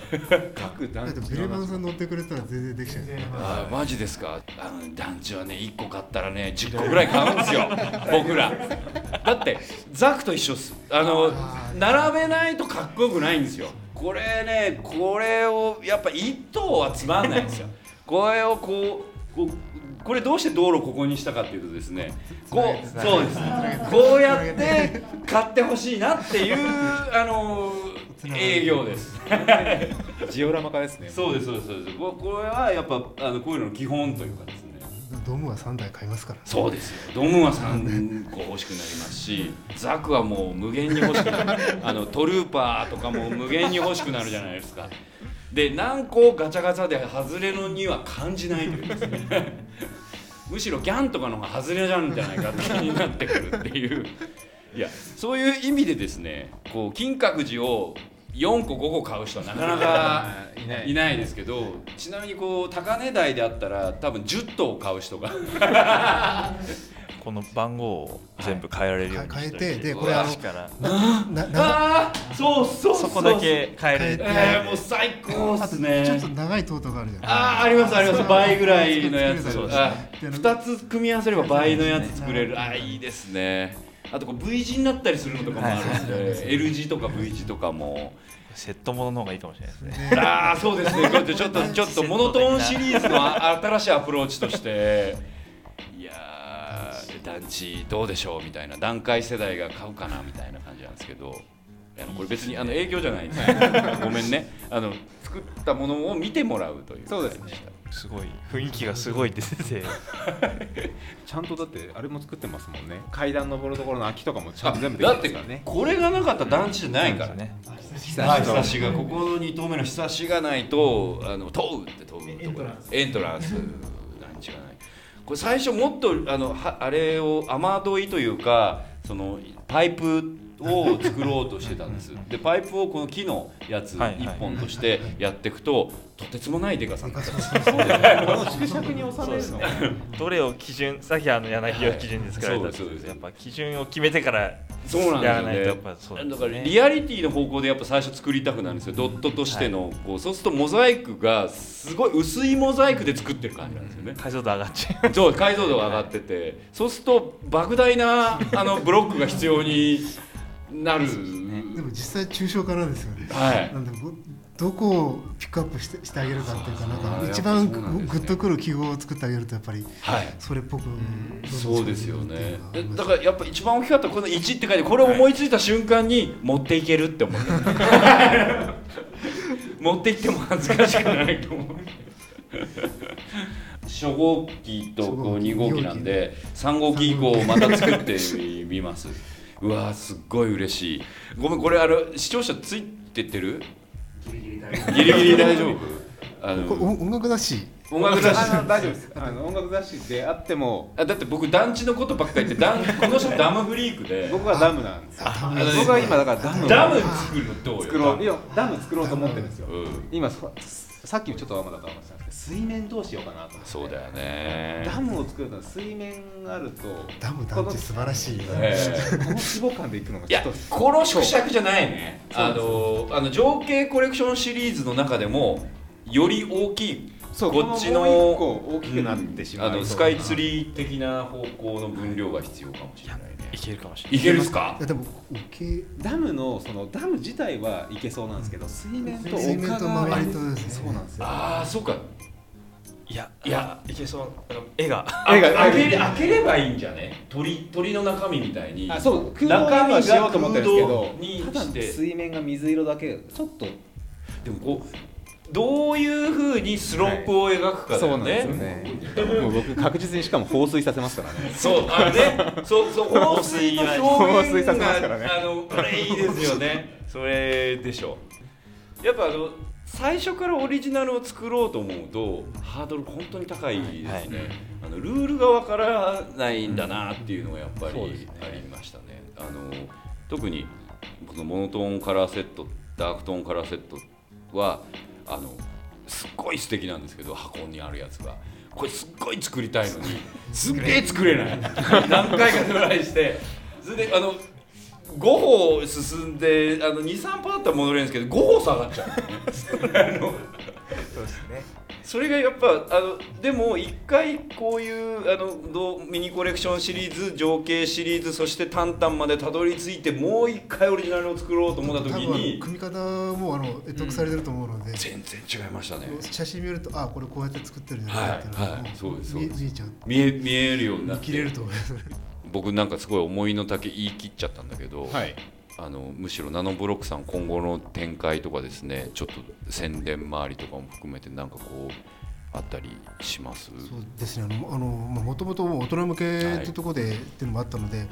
各団だってビレバンさん乗ってくれたら全然できちゃう。あーマジですか？あの団地はね1個買ったらね10個ぐらい買うんですよ。(laughs) 僕ら。だってザクと一緒っす。あの並べないとかっこよくないんですよこれねこれをやっぱ1頭はつまんないんですよ。これをこうこうこれどうして道路ここにしたかっていうとですねこうそうです。こうやって買ってほしいなっていうあの営業です。ジオラマ化ですね。そうですそうですそうです。ここれはやっぱあのこういうのの基本というかですねドームは3台買いますからそうですよ。ドムは3個欲しくなりますしザクはもう無限に欲しくなる。(laughs) あのトルーパーとかも無限に欲しくなるじゃないですか。で何個ガチャガチャで外れのには感じないというですねむしろギャンとかの方が外れなんじゃないかって気になってくるっていう。いやそういう意味でですねこう金閣寺を4個5個買う人はなかなかいない。ですけどちなみにこう高値台であったら多分10頭買う人が (laughs) この番号を全部変えられるように変えしてといてでこれあの昔から。ななああそうそうそこだけ変えれる。変えて。えー、もう最高っすね。ちょっと長いトートがあるじゃないああありますあります。倍ぐらいのやつ。そうですあであの2つ組み合わせれば倍のやつ作れる。あーいいですねあとこう V 字になったりするのとかもあるんで L 字とか V 字とかも。セットものの方がいいかもしれないですね。ああそうですね。ちょっとちょっとちょっとモノトーンシリーズのあ新しいアプローチとして。いやー団地どうでしょうみたいな。段階世代が買うかなみたいな感じなんですけど。あのこれ別にあの営業じゃないんです。ごめんね。あの作ったものを見てもらうというそうですねすごい雰囲気がすごい出てて。(laughs) ちゃんとだってあれも作ってますもんね。階段登るところの空きとかもちゃんあと全部できだっててますからね。これがなかったら団地じゃないからね。はいひさしがここの2頭目のひさしがないとあの問うって問うところ。エントランス。団地がない。これ最初もっとあのはあれを雨どいというかそのパイプを作ろうとしてたんです。でパイプをこの木のやつはいはい。1本としてやっていくととてつもないでかさになった縮尺に収めるの (laughs) どれを基準さっきあの柳を基準で作られたんですそうです。けどやっぱ基準を決めてからそうなんやらですよね。ないとやっぱそうですね。だからリアリティの方向でやっぱ最初作りたくなるんですよ。ドットとしての、こうそうするとモザイクがすごい薄いモザイクで作ってる感じなんですよね。解像度上がっちゃう。そう解像度が上がってて。そうすると莫大なあのブロックが必要になる、でも実際抽象化なんですよね。はい。なんでぼどこをピックアップしてしてあげるかっていうかなんか一番グッとくる記号を作ってあげるとやっぱりはい。それっぽくそうですよね。だがか。らやっぱ一番大きかったこの1って書いてこれを思いついた瞬間に持っていけるって思う。(laughs) 持っていっても恥ずかしくないと思う。(laughs) 初号機とこう2号機なんで3号機以降また作ってみますうわーすっごい嬉しい。ごめんこれあの視聴者ついてってる？ギリギリ大丈夫。あこれの音音楽雑誌。音楽雑誌。あの大丈夫です。あの音楽雑誌であっても。あだって僕団地のことばっかり言ってダンこの人ダムフリークで。僕はダムなんですよ。あ僕は今だからダムをダム作るのどうよ？作ろう。いやダム作ろうと思ってるんですよ。うん。今そさっきちょっと天田と話したんですけど水面どうしようかなとそうだよね。ダムを作ると水面があるとダム団地素晴らしい、ええこの規模感でいくのがちょっと。この縮尺じゃないね。あのあの情景コレクションシリーズの中でもより大きいそうこっちのこのもう一個大きくなってしまう、あのスカイツリー的な方向の分量が必要かもしれないね。いけるかもしれない。いけるっすか？いやでもダムのそのダム自体はいけそうなんですけど水面と水面と丘が周りとですねそうなんですよああそうか。いやいや。いけそう。絵が。絵が開けれ開ければいいんじゃね？鳥鳥の中身みたいに。あそう空洞にはしようと思ってるんですけどにただして水面が水色だけちょっと。でもこうどういうふうにスロープを描くかだよね、もう僕確実にしかも放水させますからね。そうあのね (laughs) そうそう放水の表現放水させますからね。があのこれいいですよね。それでしょやっぱあの最初からオリジナルを作ろうと思うとハードル本当に高いですね、はい。あのルールがわからないんだなっていうのがやっぱりそうですね。ありましたね。あの特にこのモノトーンカラーセットダークトーンカラーセットはあのすっごい素敵なんですけど箱にあるやつが。これすっごい作りたいのに (laughs) すっげえ作れない。何回かトライして。それであの5歩進んであの23歩だったら戻れるんですけど5歩下がっちゃう、ね、(laughs) そうですねそれがやっぱあのでも一回こういうあのどうミニコレクションシリーズ情景シリーズそしてタンタンまでたどり着いてもう一回オリジナルを作ろうと思った時に組み方もあの得得されてると思うので、全然違いましたね。写真見るとあこれこうやって作ってるんだはいなっていうのがはいもそうです見そうです。見えちゃう見え見えるようになって。見切れると思います。僕なんかすごい思いの丈言い切っちゃったんだけど、はいあのむしろナノブロックさん今後の展開とかですねちょっと宣伝周りとかも含めてなんかこうあったりします？そうですね。あのもともと大人向けっていうところで、っていうのもあったので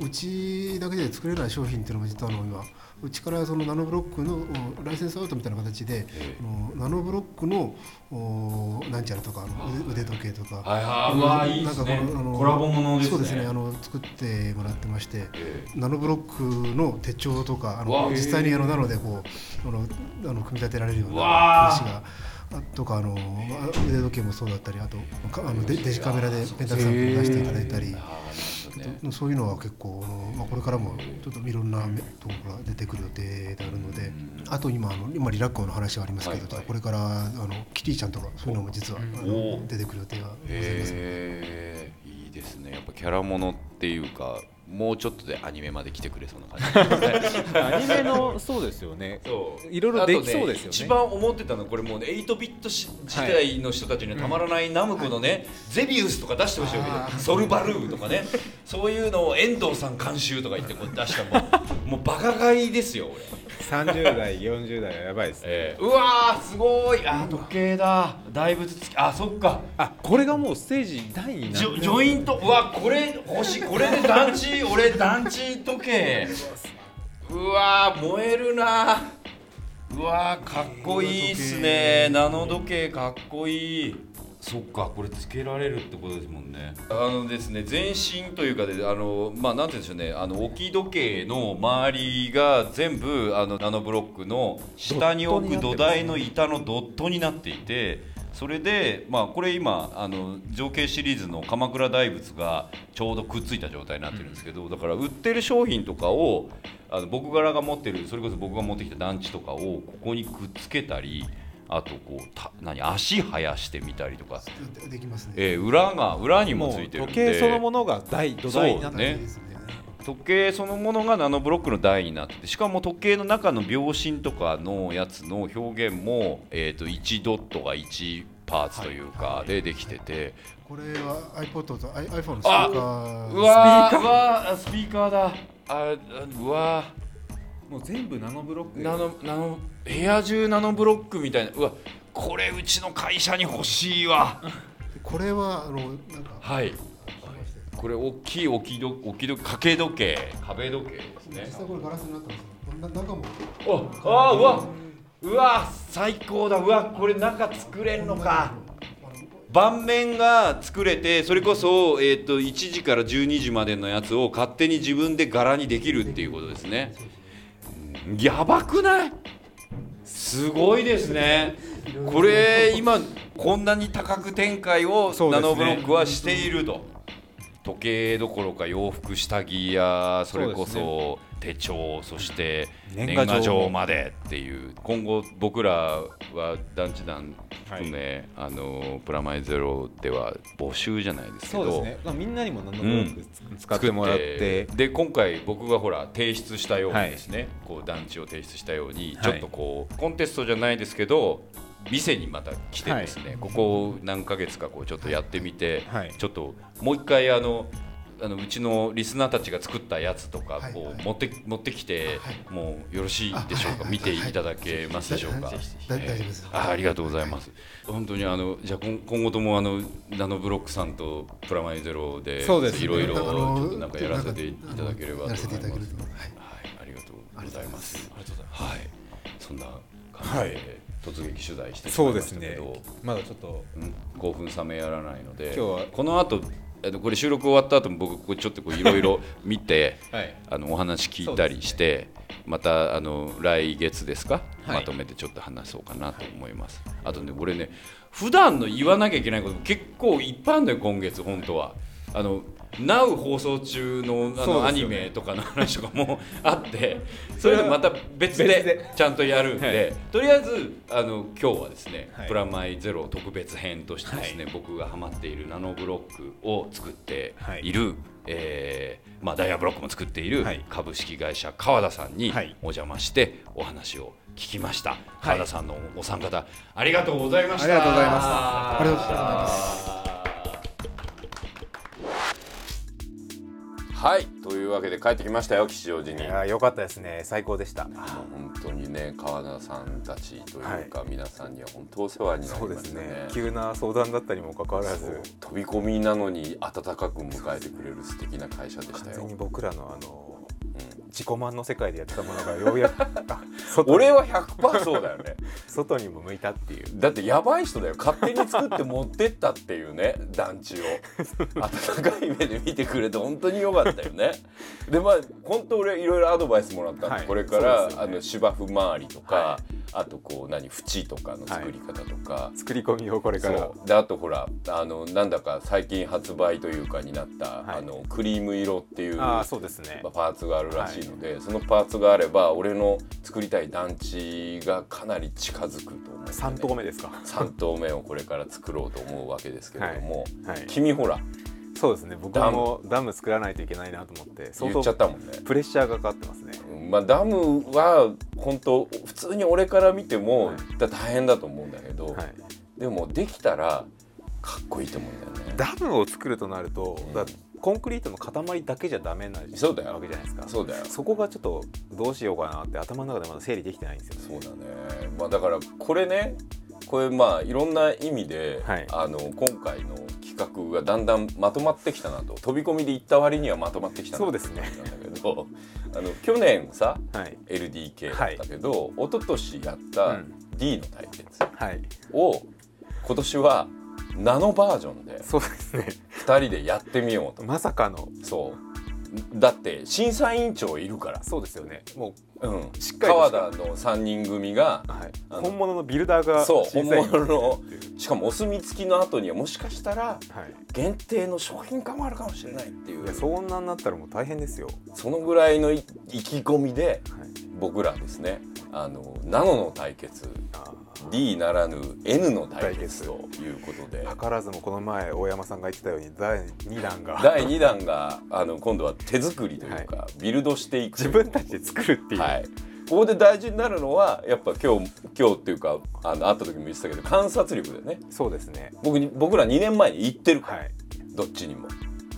うちだけで作れない商品っていうのも実はあの今うちからそのナノブロックのおライセンスアウトみたいな形で、あのナノブロックのおなんちゃらとかあの腕腕時計とか、はいなんかこのあのコラボものね。そうですねあの作ってもらってましてえナノブロックの手帳とかあの実際にあのなのでこうあのあの組み立てられるよううなわ話があとかあのあ腕時計もそうだったりあとかあのデデジカメラでペンタクサンプル出していただいたり。ね。そういうのは結構あの、まあ、これからもちょっといろんなめところが出てくる予定であるので、あと今あの今リラックマの話がありますけど、はい。はいこれからあのキティちゃんとかそういうのも実は、出てくる予定がございます。いいですね。やっぱキャラものっていうかもうちょっとでアニメまで来てくれそうな感じ。ね (laughs) アニメのそうですよね。そう。いろいろできそうですよね。あと一番思ってたのはこれもうね8ビットし時代の人たちにはたまらないナムコのね、ゼビウスとか出してほしいわけでソルバルーとかね。そういうのを遠藤さん監修とか言ってこう出したらもうもうバカ買いですよ俺。30代40代はやばいですね。えーうわーすごい。あ時計だ。大仏付き。あそっか。あこれがもうステージ第になジョジョイント。うわこれ欲しい。これで団地俺団地時計。うわー燃えるな。うわーかっこいいっすね。ナノ時計かっこいい。そっかこれつけられるってことですもんね。あのですね全身というかであのまあなんて言うんでしょうね。あの置き時計の周りが全部あのナノブロックの下に置く土台の板のドットになっていてそれでまあこれ今あの情景シリーズの鎌倉大仏がちょうどくっついた状態になってるんですけど、だから売ってる商品とかをあの僕柄が持ってるそれこそ僕が持ってきた団地とかをここにくっつけたりあとこうた何足生やしてみたりとか、でできますね。えー裏が裏にもついてるんで。時計そのものが台土台になってそうねいいですね時計そのものがナノブロックの台になっててしかも時計の中の秒針とかのやつの表現も、えー、と1ドットが1パーツというかでできてて、これは iPod と iPhone のスピあーカー。うわスピーカー。だ。ああうわもう全部ナノブロックーナノナノ部屋中ナノブロックみたいな。うわこれうちの会社に欲しいわ。これはあのなんかはいこれ大きい置きど置きど掛け時計壁時計ですね。実際これガラスになったんですよ。こんな中も。おあーうわうわ最高だ。うわこれ中作れんのか。盤面が作れてそれこそ、えー、と1時から12時までのやつを勝手に自分で柄にできるっていうことですね。うんやばくない？すごいですね。これ今こんなに多角展開をナノブロックはしていると、時計どころか洋服下着やそれこそ手帳そして年年賀賀状状までっていう。今後僕らは団地団あのプラマイゼロでは募集じゃないですけど。そうですね、まあ、みんなにもナノブロック使ってもらって、で今回僕がほら提出したようにですね、こう団地を提出したように、はい。ちょっとこうコンテストじゃないですけど店にまた来てですね、ここ何ヶ月かこうちょっとやってみて、はい。ちょっともう一回あのあのうちのリスナーたちが作ったやつとかはい。こうはい持って持ってきて、もうよろしいでしょうか、見ていただけますでしょうか？あありがとうございます。本当にあのじゃあ今今後ともあのナノブロックさんとプラマイゼロでそうですね。いろいろちょっとなんかやらせていただければと思います。はい、ありがとうございます。ありがとうございます。はい、そんな感じで突撃取材してきまそうですね。したけど、まだちょっと。うん興奮冷めやらないので、今日は。この後えっとこれ収録終わった後も僕こうちょっとこういろいろ見て、はい。あのお話聞いたりして、またあの来月ですか、はい。まとめてちょっと話そうかなと思います。あとね俺ね普段の言わなきゃいけないことも結構いっぱいあるんだよ今月本当は。あの Now 放送中のあの、アニメとかの話とかも (laughs) あってそれでまた別でちゃんとやるんで、とりあえずあの今日はですね、はい。プラマイゼロ特別編としてですね、僕がハマっているナノブロックを作ってい。る、えーまあ、ダイヤブロックも作っているはい。株式会社川田さんにはい。お邪魔してお話を聞きました、川田さんのお三方ありがとうございました。ありがとうございます。ありがとうございますはい。というわけで帰ってきましたよ吉祥寺に。いや良かったですね。最高でした。本当にね川田さんたちというか、皆さんには本当お世話になりそうましたね。ですね。急な相談だったにもかかわらず。飛び込みなのに温かく迎えてくれる素敵な会社でしたよ。完全に僕らのあの自己満の世界でやってたものがようやく (laughs) 俺は100%そうだよね。(laughs) 外にも向いたっていう。だってやばい人だよ。勝手に作って持ってったっていうね団地を。(laughs) 温かい目で見てくれて本当に良かったよね。でまあ本当俺いろいろアドバイスもらったんで、はい。これから、ね。あの芝生周りとか、はあとこう何縁とかの作り方とか、作り込みをこれから。そう。であとほらあのなんだか最近発売というかになった、はい。あのクリーム色っていうそうですね。まあパーツがあるらしいので、そのパーツがあれば俺の作りたい団地がかなり近づくと思う、ね、3投目ですか。3棟目をこれから作ろうと思うわけですけれども、はい。君ほらそうですね。僕もダム作らないといけないなと思って相言っちゃったもんね、プレッシャーがかかってますね。うんまあ、ダムは本当普通に俺から見ても、はい。だ大変だと思うんだけど、はい。でもできたらかっこいいと思うんだよね。ダムを作るとなるとだコンクリートの塊だけじゃダメなそうだよ。わけじゃないですかそうだよ。そこがちょっとどうしようかなって頭の中でまだ整理できてないんですよ。そうだね、まあ、だからこれねこれまあいろんな意味で、はい。あの今回の企画がだんだんまとまってきたなと。飛び込みで行った割にはまとまってきたなそうですね。なんだけど (laughs) あの去年さはい。LDK だったけど、一昨年やったうん。D の対決はい。を今年はナノバージョンでそうですね2人でやってみようと。まさかの。そう。だって審査委員長いるから、そうですよね。もうん、しっかりと川田の3人組がう、はい、本物のビルダーがそう本物のしかもお墨付きの後にはもしかしたらはい。限定の商品化もあるかもしれないっていう。いやそんなんなったらもう大変ですよ、そのぐらいのい意気込みではい、僕らですねあのナノの対決。あ D ならぬ N の対決ということで。ー図らずもこの前大山さんが言ってたように第2弾が。第2弾があの今度は手作りというか、ビルドしていく自分たちで作るっていう、はい。ここで大事になるのはやっぱ今日今日っていうかあの会った時も言ってたけど観察力でね。そうですね。僕に僕ら2年前に行ってるから、はい。どっちにも。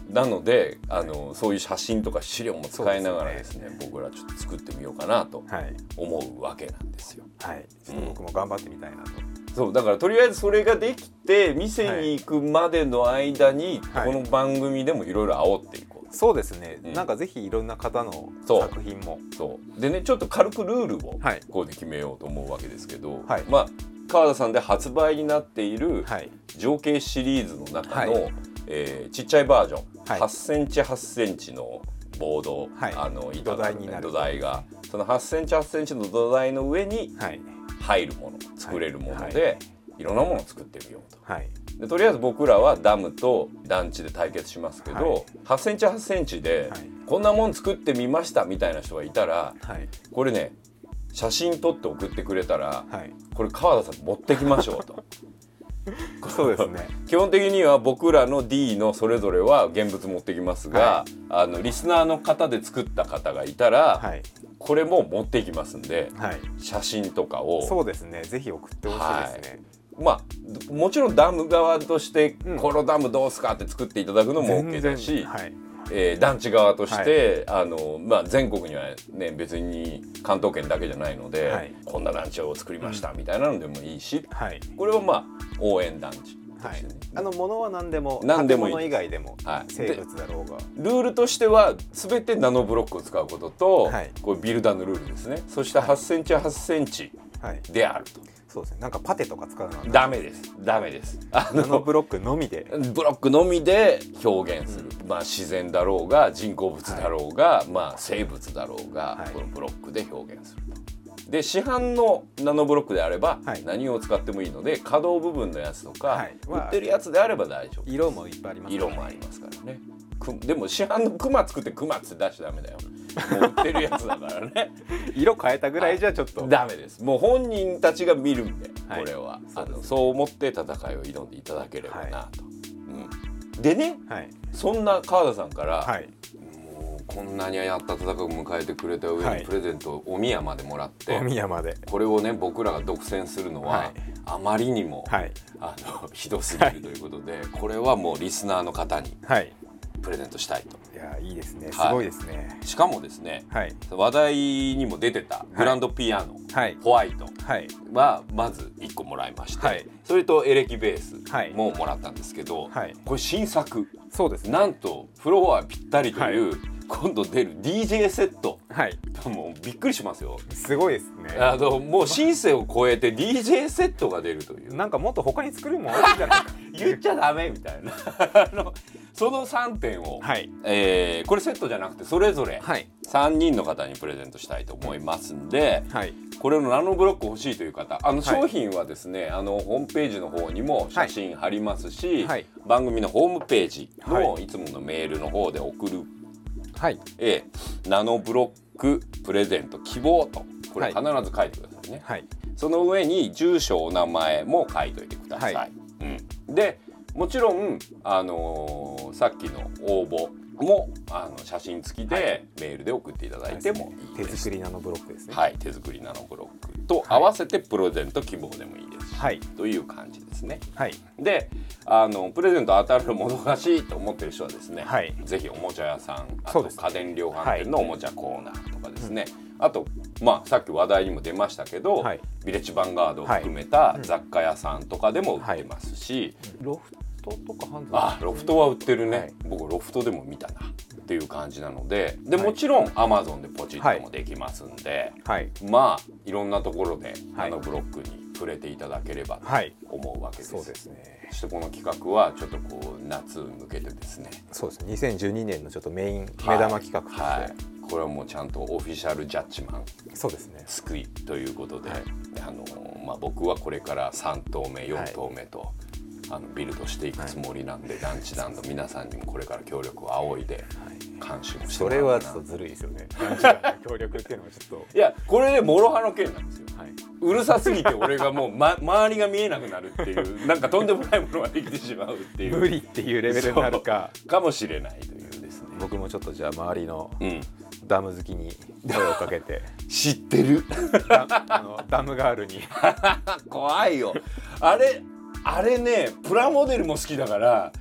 なのであのそういう写真とか資料も使いながらですね僕らちょっと作ってみようかなとはい。思うわけなんですよ。はい。ちょっと僕も頑張ってみたいなと、そうだからとりあえずそれができて店に行くまでの間に、はい。この番組でもいろいろ煽っていこう。そうですね、うんなんかぜひいろんな方の作品も。そう。でねちょっと軽くルールをはい。ここで決めようと思うわけですけど、はい。まあ川田さんで発売になっているはい。情景シリーズの中の、はい。えーちっちゃいバージョン、はい。8センチ8センチのボード、はい。あの土台になる。土台がその8センチ8センチの土台の上にはい。入るもの作れるもので、い、ろんなものを作ってみようと。はいでとりあえず僕らはダムと団地で対決しますけど、はい。8センチ8センチではい。こんなもん作ってみましたみたいな人がいたらはい。これね写真撮って送ってくれたらはい。これ川田さん持ってきましょうと。(laughs) そうですね。(laughs) 基本的には僕らの D のそれぞれは現物持ってきますが、はあのリスナーの方で作った方がいたら、はい。これも持っていきますんではい。写真とかを。そうですね。ぜひ送ってほしいですね、まあもちろんダム側として、うん。このダムどうすかって作っていただくのも OK だし、はい。えー団地側として、あのまあ、全国には、ね、別に関東圏だけじゃないので、はい。こんな団地を作りましたみたいなのでもいいし、はい。これはまあ応援団地とはいしてね、あの物は何でも何でもいい。建物以外でもはい。生物だろうが。ルールとしては全てナノブロックを使うことと、はい。これビルダーのルールですね。そして8センチ8センチはい。であると、そうですね。なんかパテとか使うのはダメです。ダメです。あナノブロックのみで。ブロックのみで表現する、まあ自然だろうが人工物だろうが、まあ生物だろうが、はい。このブロックで表現すると。で市販のナノブロックであればはい。何を使ってもいいので可動部分のやつとか、はい。売ってるやつであれば大丈夫色もいっぱいあります色もありますからねくでも市販のクマ作ってクマって出しちゃダメだよ。もう売ってるやつだからね。(laughs) 色変えたぐらいじゃちょっと。ダメです。もう本人たちが見るんで、はい。これは。そうです。あのそう思って戦いを挑んでいただければなと、うん、でねはい。そんな川田さんから、はい。もうこんなに温かく迎えてくれた上はい。にプレゼントをお宮までもらって、お宮まで。これをね僕らが独占するのは、はい。あまりにも、はい。あのひどすぎるということで、これはもうリスナーの方にはいプレゼントしたいと。いやいいですね。すはい。ごいですね。しかもですねはい。話題にも出てたグランドピアノ、はい。ホワイトはい。はまず1個もらいまして、はい。それとエレキベースはい。ももらったんですけど、はい。これ新作。そうですね。なんとフロアぴったりという、今度出る DJ セット。はい。もうびっくりしますよ。すごいですね。あのもうシンセを超えて DJ セットが出るという。なんかもっと他に作るもんあるんじゃないか (laughs) 言っちゃダメみたいな。(laughs) あのその3点を、はい。えーこれセットじゃなくてそれぞれはい。3人の方にプレゼントしたいと思いますんで、はい。これのナノブロック欲しいという方あのはい。商品はですね、あのホームページの方にも写真貼りますし、はい。番組のホームページのはい。いつものメールの方で送る、はい。えーナノブロックプレゼント希望とこれは必ず書いてくださいね、はい。その上に住所お名前も書いといてください、はうん、でもちろん、あのーさっきの応募もあの写真付きでメールで送っていただいてもいい手作りナノブロックですね。はい、手作りナノブロックと合わせてプレゼント希望でもいいです。し、はい。という感じですね。はい。であのプレゼント当たるもどかしいと思ってる人はですね、はい。ぜひおもちゃ屋さんあと家電量販店のおもちゃコーナーとかですね、あと、まあ、さっき話題にも出ましたけど、はい。ビレッジヴァンガードを含めた雑貨屋さんとかでも売ってますし、ロフトとかハンズあロフトは売ってるね、はい。僕ロフトでも見たなっていう感じなので。ではい。もちろんアマゾンでポチッともできますんで、はい。まあいろんなところではい。あのブロックに触れていただければとはい。思うわけです。そうですね。そしてこの企画はちょっとこう夏向けてですね。そうですね。2012年のちょっとメイン目玉企画として、はい。はい。これはもうちゃんとオフィシャルジャッジマン。そうですね。救いということで、はい。あのまあ、僕はこれから3投目4投目と、あのビルドしていくつもりなんで、団地団の皆さんにもこれから協力を仰いで監視もしてそれはちょっとずるいですよね協力っていうのはちょっと。いやこれで諸刃の剣なんですよ。はい、うるさすぎて俺がもう、ま、周りが見えなくなるっていう (laughs) なんかとんでもないものができてしまうっていう。無理っていうレベルになるか。かもしれないというですね。僕もちょっとじゃあ周りのうん。ダム好きに声をかけて。(laughs) 知ってる。ダあのダムガールに。(laughs) 怖いよ。あれあれねプラモデルも好きだから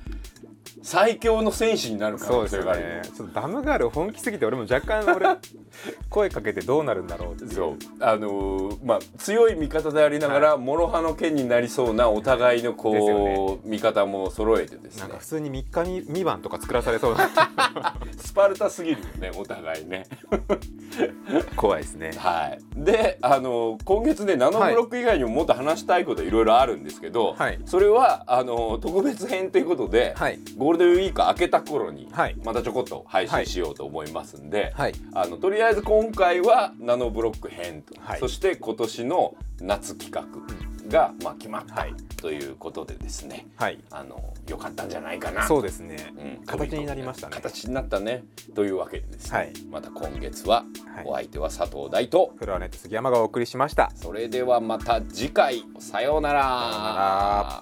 最強の戦士になる可そうですよ能性がある。よね。ちょっとダムガール本気すぎて俺も若干俺 (laughs) 声かけてどうなるんだろうってそう。あのーまあ強い味方でありながら、諸刃の剣になりそうなお互いのこう、味方も揃えてですね。なんか普通に3日に未晩とか作らされそうな (laughs) スパルタすぎるよねお互いね。(laughs) 怖いですね。はい。であのー今月ねナノブロック以外にももっと話したいこといろいろあるんですけど、はい。それはあのー特別編ということで、はい。ゴーールデンウィーク明けた頃にはい。またちょこっと配信しようと思いますんで、はい。あのとりあえず今回はナノブロック編と、はい。そして今年の夏企画が、まあ、決まった、はい。ということでですね。はい。あの良かったんじゃないかな。そうですね、うん。形になりましたね。形になったね。というわけでですね、はい。また今月ははい。お相手は佐藤大と、フロアネット杉山がお送りしました。それではまた次回。さようなら